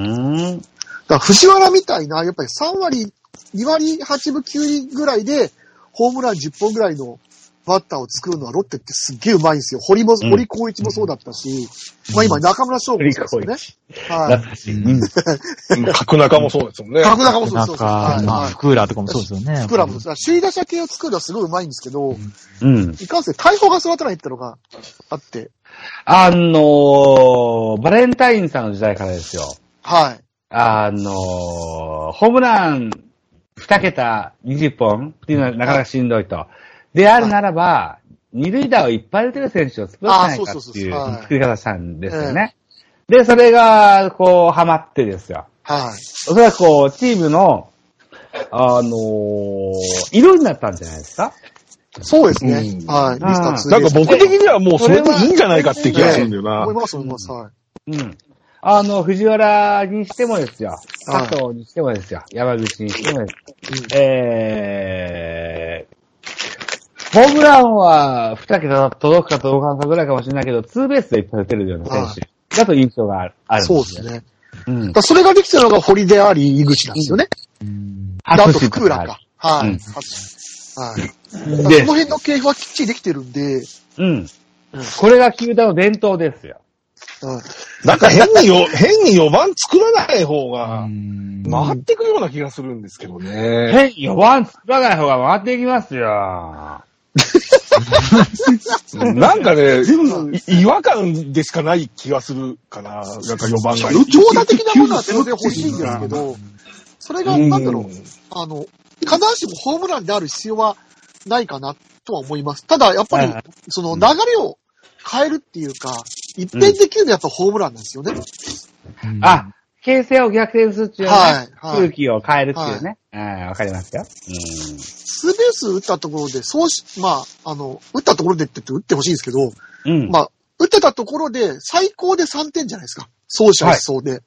ん。だから藤原みたいな、やっぱり3割、2割8分9厘ぐらいで、ホームラン10本ぐらいのバッターを作るのはロッテってすっげえうまいんですよ。堀も、うん堀光一もそうだったし、まあ今中村翔吾もそうですよね。はい。懐かしい。うん。角中もそうですもんね。角中もそうですそうです。はか、い。福浦とかもそうですよね。スクラム、首位打者系を作るのはすごいうまいんですけど、うん。いかんせん大砲が育たないってのがあって、あのー、バレンタインさんの時代からですよ。はい。あのー、ホームラン2桁20本っていうのはなかなかしんどいと。であるならば、二塁打をいっぱい打てる選手を作らないかっていう作り方したんですよね。で、それが、こう、ハマってですよ。はい。おそらくこう、チームの、あのー、色になったんじゃないですか？そうですね。うんはい。ミスター2なんか僕的にはもうそれでいいんじゃないかって気がするんだよな思い。ます、思います。はい。うん。あの、藤原にしてもですよ。はい佐藤にしてもですよ。山口にしてもです。えー、ホームランは2桁届くか届かんかぐらいかもしれないけど、ツーベースでいっぱい打てるような選手だと印象があるあるんそうですすね。うんそれができてるのが堀であり、井口なんですよね。うんであと福浦か。はい。うんはい。でその辺の系譜はきっちりできてるんで、うん。これが球団の伝統ですよ。うんなんか変によ、[laughs] 変に4番作らない方がうん回ってくるような気がするんですけどね。変4番作らない方が回っていきますよ。[laughs] なんかね、い違和感でしかない気がするかな。なんか4番が。長打的なものは当然欲しいんですけど、それが、なんだろう、あの、必ずしもホームランである必要はないかなとは思います。ただ、やっぱりその流れを変えるっていうか、一変できるのはやっぱホームランなんですよね。うんあ、形勢を逆転するっていうね、はいはい空気を変えるっていうね。はい、わかりますよ。ツーベース打ったところで、そうし、まあ、あの、打ったところでって言って打ってほしいんですけど、うん。うん。まあ、打ってたところで最高で3点じゃないですか。走者一走で。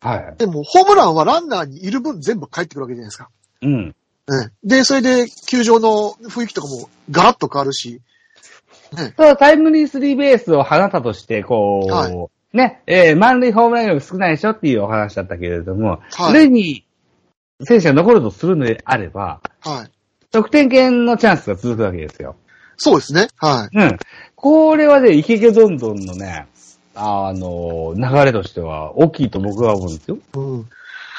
はい。でも、ホームランはランナーにいる分全部返ってくるわけじゃないですか。うん。うん。で、それで、球場の雰囲気とかもガラッと変わるし、ねそう、タイムリースリーベースを放ったとして、こう、はいね、えー、満塁ホームランより少ないでしょっていうお話だったけれども、はいそれに、選手が残るとするのであれば、はい。得点圏のチャンスが続くわけですよ。そうですね。はい。うん。これはね、イケケどんどんのね、あの、流れとしては大きいと僕は思うんですよ。うん。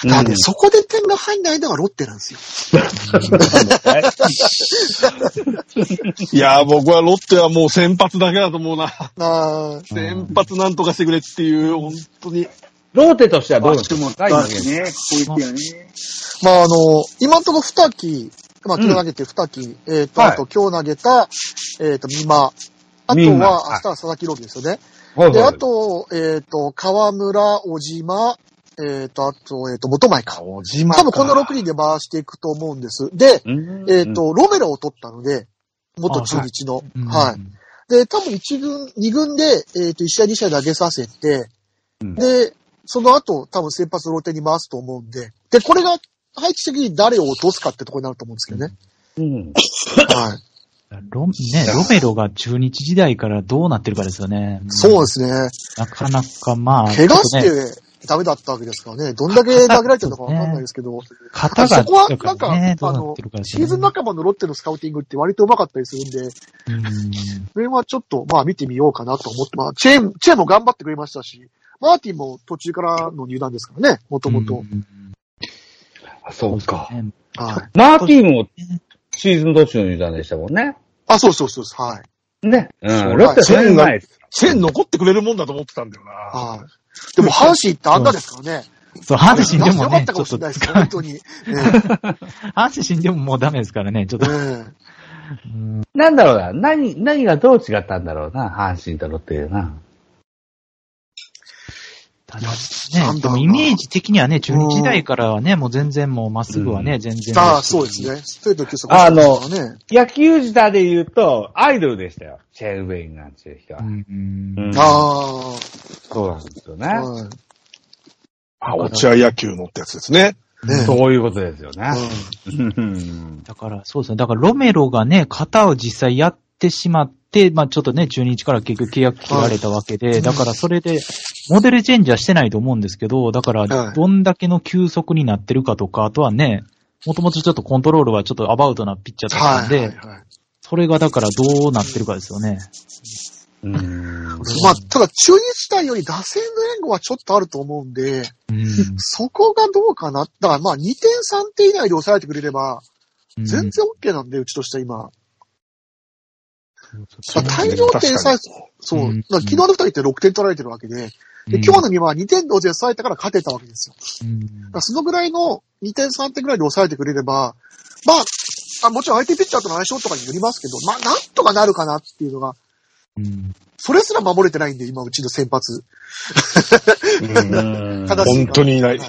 だって、そこで点が入んないのがロッテなんですよ。[laughs] いやー、僕はロッテはもう先発だけだと思うな。あー先発なんとかしてくれっていう、本当に。ローテとしてはどうなんですもかったしね。まあ、あの、今のところ二期、まあ、今日投げて二期、えっ、と、はいあと今日投げた、えっ、と、美馬。あとは、明日は佐々木朗希ですよね。で、はいはいあと、えっ、と、河村、小島、えっ、と、あと、えっ、と、元前か。多分この6人で回していくと思うんです。で、うんえっ、と、ロメロを取ったので、元中日の。うんはい。で、多分1軍、2軍で、えっ、と、1試合2試合投げさせて、うんで、その後、多分先発ローテに回すと思うんで、で、これが配置的に誰を落とすかってところになると思うんですけどね。うんはい。ロね、ロメロが中日時代からどうなってるかですよね。そうですね。なかなかまあ、怪我しちょっとねてダメだったわけですからね。どんだけ投げられてるのかわかんないですけど、肩がそこはなってるかですよねシーズン仲間のロッテのスカウティングって割と上手かったりするんで、うんそれはちょっと、まあ見てみようかなと思って、まあ、チェーン、チェーンも頑張ってくれましたし、マーティンも途中からの入団ですからね、もともとう。んあそうか。ねはい。マーティンもシーズン途中の入団でしたもんね。あ、そうそうそう。はい。ね。う。そうんロッテそれうまいです。線残ってくれるもんだと思ってたんだよな。はい。でも、阪神ってあんなですからね。そう、阪神でもね、よかったかもちょっと、しれないですけど、本当に。ね [laughs] 阪神でももうダメですからね、ちょっと。ねうんなんだろうな。何、何がどう違ったんだろうな。阪神とロッテでな。ね、でもイメージ的にはね、中日時代からはね、もう全然もうまっすぐはね、全然。ああ、そうですね。ストレート球速あのね。野球自体で言うと、アイドルでしたよ。チェーンウェインなんていう人は。うんうんあそうなんですよね。あ、はい。あ、落合野球のってやつですね。ねそういうことですよね。うんうんだから、そうですね。だから、ロメロがね、型を実際やってしまって、まあちょっとね、中日から結局契約切られたわけで、だからそれで、モデルチェンジはしてないと思うんですけど、だから、はいどんだけの急速になってるかとか、あとはね、もともとちょっとコントロールはちょっとアバウトなピッチャーだったはい。んで、はいはいそれがだからどうなってるかですよね。うん。まあ、ただ、中日時代より打線の援護はちょっとあると思うんで、うん。そこがどうかな。だからまあ、2点3点以内で抑えてくれれば、全然 OK なんで、うちとしては今。だから大量点さえ、そう。うん昨日の2人って6点取られてるわけで、で今日の2は2点で抑えたから勝てたわけですよ。うんそのぐらいの2点3点ぐらいで抑えてくれれば、まあ、あもちろん相手ピッチャーとの相性とかによりますけど、まあ、なんとかなるかなっていうのが、うんそれすら守れてないんで、今、うちの先発。[laughs] 本当にいない。はい。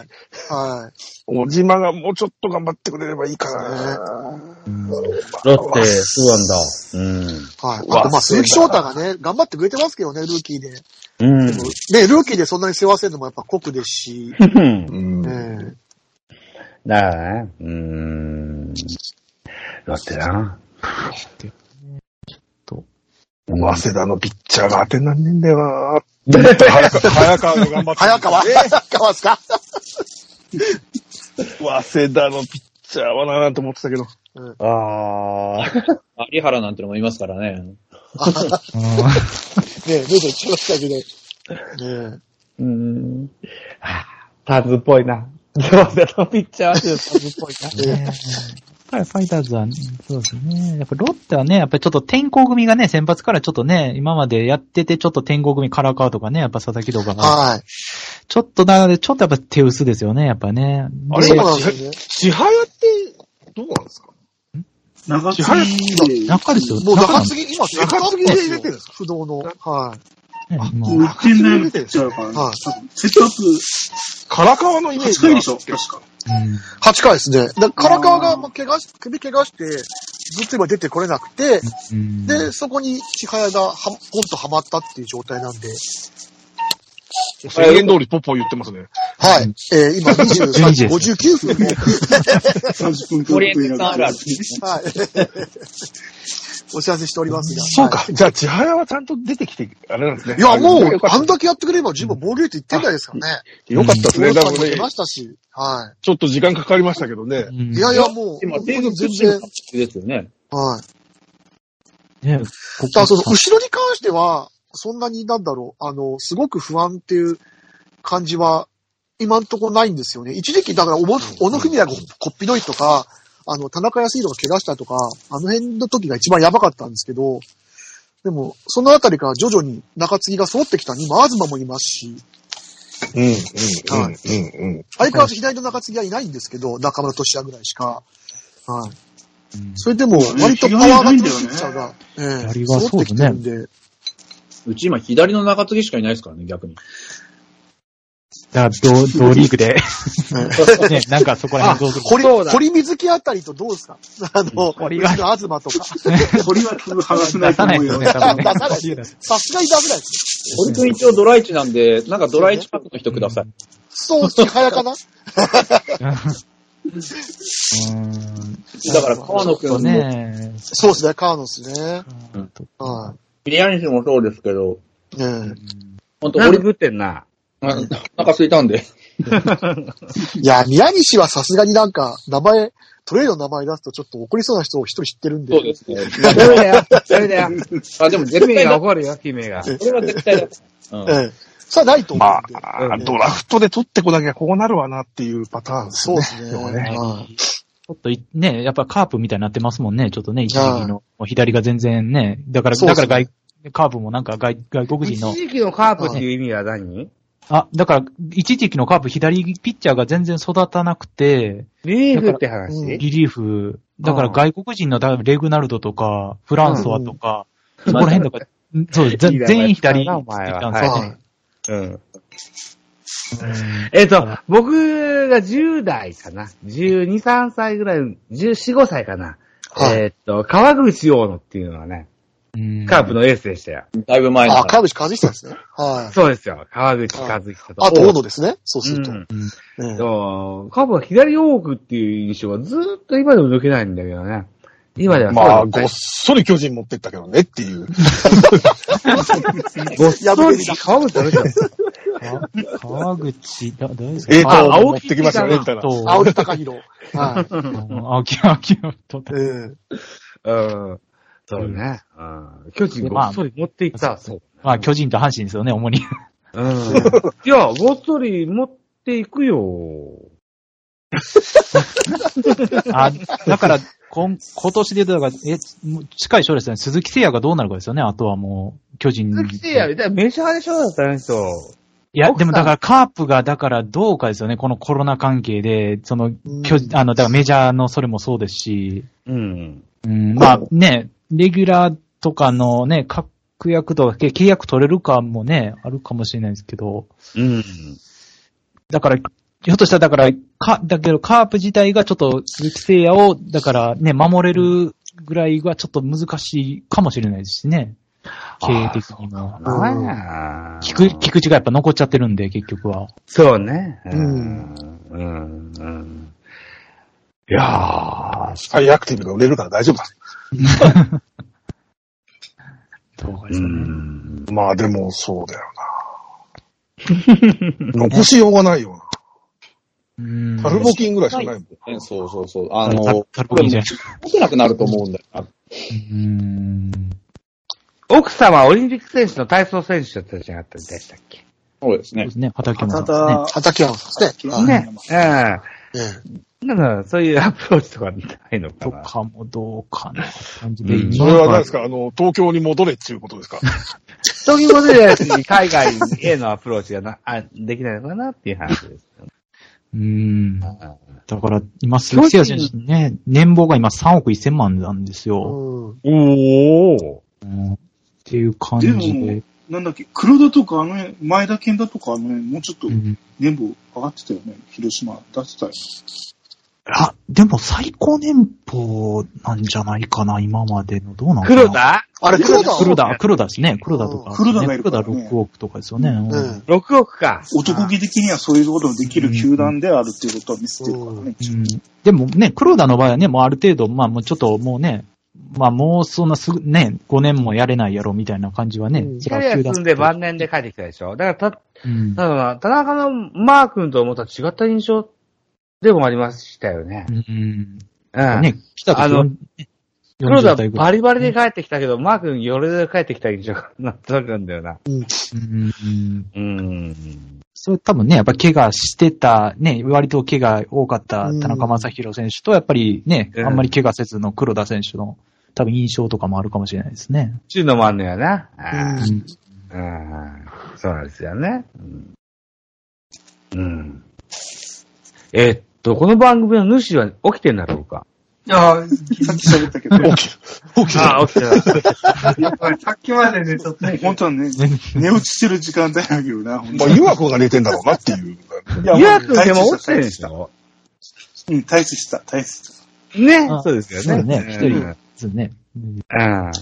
はい。小島がもうちょっと頑張ってくれればいいかな。うんロッテ、そうなんだ。うん。はい。わあと、まあ、鈴木翔太がね、頑張ってくれてますけどね、ルーキーで。うん。でもね、ルーキーでそんなに世話せるのもやっぱ酷ですし、[laughs] うん。ええ。だからね。うん。ロッテだな。早稲田のピッチャーが当てになんねえんだよな。早川早川が頑張って。早川え早川ですか？早稲田のピッチャーはなーと思ってたけど。[laughs] ああ。有原なんてのもいますからね。ねえ、ねえ、言っちゃいましたけど。ねうん。タズっぽいな。ロッテのピッチャーはタズっぽいな。ねやっぱりファイターズは、そうですね。やっぱロッテはね、やっぱりちょっと天候組がね、先発からちょっとね、今までやってて、ちょっと天候組、カラカワとかね、やっぱ佐々木とかえが、はい。ちょっとなので、ちょっとやっぱ手薄ですよね、やっぱね。あれそうなんですよね。千早って、どうなんですか？長継で、中ですよ。もう中継ぎ、今、中継ぎで入れてるんです不動の。はい。ね今売ってんないピッチャーから、はい。セットアッ唐川のイメープ8ジ回でしょ、確か。うん8回ですね。で、唐川が、まあ、怪我し、首怪我して、ずっと今出てこれなくて、うん。で、そこに千早がは、ポンとはまったっていう状態なんで、[laughs] 宣言通りポッポ言ってますね。はい。えー、今23時59分も、30分くらい。はい。お知らせしておりますが。そうか。じゃあ、千早はちゃんと出てきて、あれなんですね。いや、もうあんだけやってくれれば十分防御率いってんじゃないですかね。よかったですね。だからね、ましたし。はちょっと時間かかりましたけどね。うんい。いやいや、もう、今、全然。ですよね。はい。ね、こだからその、後ろに関しては、そんなになんだろう、あの、すごく不安っていう感じは、今んとこないんですよね。一時期、だから、小野文也がこっぴどいとか、あの、田中康弘が怪我したとか、あの辺の時が一番やばかったんですけど、でも、そのあたりから徐々に中継ぎが揃ってきたに、今、東もいますし、うん、うん、うん、うん、うん。相変わらず左の中継ぎはいないんですけど、中村俊也ぐらいしか。はい。うんそれでも、割とパワーが強いピッチャーが、ええ揃ってきてるんで、うち今、左の中継ぎしかいないですからね、逆に。だから、同、同リーグで、[laughs] ね、なんかそこらあ、辺どうする堀、そうだ堀水木あたりとどうですか？[laughs] あの、堀は東とか。[laughs] 鳥はすぐ話せな出いと思うよさないですよね、。多分ね。出さないですさすがに出せないです。堀君一応ドライチなんで、なんかドライチパックの人ください。そう、ちはやかな？うん。だから川野君もちょっとね、そうですね、川野ですね。うんは宮西もそうですけど、い。ね本当堀なんで食ってんな。お腹空いたんで。えいや、宮西はさすがになんか、名前、トレードの名前出すとちょっと怒りそうな人を一人知ってるんで。そうですね。ダメだよ。ダメだよ。あ、でも [laughs] 絶姫対だ。が怒るよ、姫が。これは絶対だ。うんええ。それはないと思まうんで。あ、ドラフトで取ってこなきゃこうなるわなっていうパターンですね。そうですね。要はねはいちょっといね、やっぱカープみたいになってますもんね、ちょっとね、一時期の。左が全然ね、だから、そうそう。だから外、カープもなんか外外国人の。一、時期のカープってい。う意味は何？あ、だから、一時期のカープ左ピッチャーが全然育たなくて、リーフってうん話リリーフ、だから外国人のだレグナルドとか、フランソワとか、そこら辺とか、そう、ぜいい名前全員左ピお前は。うん。えっと、僕が10代かな。12、3歳ぐらい、14、5歳かな。はいえっと、川口大野っていうのはね、うんカープのエースでしたよ。だいぶ前の。あ、川口和久ですね。はい。そうですよ。川口和久と。あと、大野ですね。そうすると。うんカープは左多くっていう印象がずーっと今でも抜けないんだけどね。今ではまあ、ごっそり巨人持ってったけどねっていう。[laughs] ごっそり川口あるじゃん。か川口、だ、誰ですかえーあと、持ってきましたよね、みたいな。と、青木隆弘。はい。[laughs] うん青木、青木と、ええうん。そうね。うん。巨人ごっそり持っていった。そう。まあ、巨人と阪神ですよね、主に。うん。[laughs] いや、ごっそり持っていくよ。あ、だから、今、今年で、だから、え、近い将来ですね、鈴木誠也がどうなるかですよね、あとはもう、巨人。鈴木誠也、メジャーでしょだったあの人。いや、でもだからカープが、だからどうかですよね、このコロナ関係で、その、巨人、あの、だからメジャーのそれもそうですし、うん。うん、まあね、レギュラーとかのね、確約とか契約取れるかもね、あるかもしれないですけど、うん。だから、ひょっとしたら、だから、か、だけど、カープ自体がちょっと、鈴木誠也を、だからね、守れるぐらいはちょっと難しいかもしれないですしね。経営的にも。ああ。菊菊池がやっぱ残っちゃってるんで、結局は。そうね。うん。うん。うん。いやー、スカイアクティブが売れるから大丈夫だ。[laughs] うどうかですかね。ん。まあでも、そうだよな。[laughs] 残しようがないようんな。タルボキンぐらいしかないもん。ねそうそうそう。あタの、タルボキンじゃない動けなくなると思うんだよな。うん。奥様はオリンピック選手の体操選手だったじゃなかったでしたっけ？そうですねそうで。すね、畑もさんたですね。だ、畠山さんですね。はいね。うん。ええなんか、そういうアプローチとかないのかな？とかもどうかな感じで、うんそれは何ですか？あの、東京に戻れっていうことですか？人に戻るやつに海外へのアプローチがな、あ、できないのかなっていう話です。うん。だから、今、鈴木誠也選手ね、年俸が今3億1000万なんですよ。うんおー。うんっていう感じででも。なんだっけ、黒田とかあの辺、前田健太とかあの辺、もうちょっとうん年俸上がってたよね。広島出してたよ。あ、でも最高年俸なんじゃないかな、今までの。どうなのかな黒田？あれ、黒田黒田、黒田ですね。黒田とか。黒田がいるからね黒田6億とかですよね。うんうん。?6 億か。男気的にはそういうことのできる球団であるっていうことは見せてるからね。うんでもね、黒田の場合はね、もうある程度、まあもうちょっともうね、まあもうそんなすぐね、5年もやれないやろみたいな感じはね。うんそキャリア積んで晩年で帰ってきたでしょ。だからた、うん。だ田中のマー君と思ったら違った印象でもありましたよね。うん。うん。ね、来た時あのね黒田40代ぐらいバリバリで帰ってきたけど、マー君ヨレで帰ってきた印象がなんとなんだよな。うんうんうん。それ多分ね、やっぱ怪我してた、ね、割と怪我多かった田中将大選手と、やっぱりね、うんあんまり怪我せずの黒田選手の多分印象とかもあるかもしれないですね。ちゅうのもあんのよな。あうんーうん。そうなんですよね。うん。うんえっと、この番組の主は起きてんだろうか？あさっき喋ったけど、[laughs] 起き、起きた。あ、起きてない。やっぱりさっきまでね、ちょっとね、本当はね、寝落ちしてる時間帯だけどな、[laughs] 本まあ、当に。ゆわくんが寝てんだろうなっていう。いやゆうやくんでも退出起きてるでしょ？うん、退出した、退出した。ねあそうですよね。そうね、一うん人ですね。うんうん。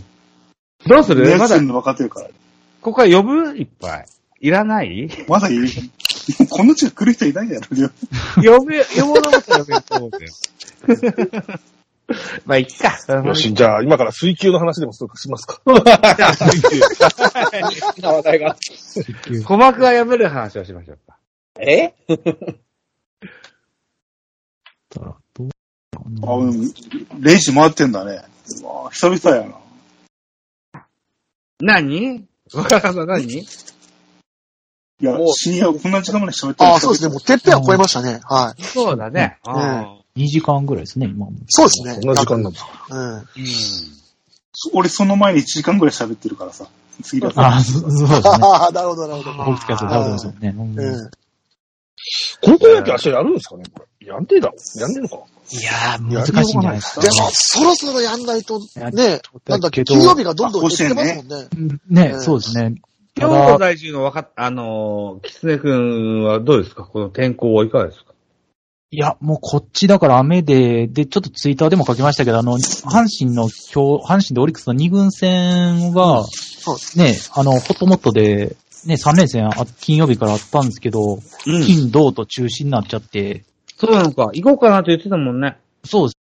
どうする？まだ寝落ちする、の分かってるから。ここから呼ぶ？いっぱい。いらない？まだいる。この地が来る人いないやろ、[laughs] 呼べ、呼ぼうと思ったら呼べると思うけど。[laughs] まあ、いっか。よし、じゃあ今から水球の話でもしますか。な話題が。[laughs] 鼓膜が破る話をしましょうか。え？だからどうかなあ、うん。レジ回ってんだね。うわ久々やな。何？若川さん何？いやもう、深夜こんな時間まで喋ってるああ、そうですね。もう、てっぺんは超えましたね。はい。そうだね。うんあ2時間ぐらいですね、今も。そうですね。こんな時間なんだ。うん。ー俺その前に1時間ぐらい喋ってるからさ。次だあ、そそうですね。ああ、なるほど、なるほど。大きかったらそうですよね。高校野球明日やるんですかねこれ。やんねえだろ。やんねえのか。いやー、難しいんじゃないですか。でも、そろそろやんないと、やね、なんだっけ、金曜日がどんどん減ってますもんね。ね、うんそうですね。た京都だ、在住の若、あのー、キツネ君はどうですか？この天候はいかがですか？いや、もうこっちだから雨で、で、ちょっとツイッターでも書きましたけど、あの、阪神の今日、阪神でオリックスの2軍戦が、ね、あの、ホットモットで、ね、3連戦あ、金曜日からあったんですけど、うん。金、銅と中止になっちゃって、そうなのか。行こうかなと言ってたもんね。そうです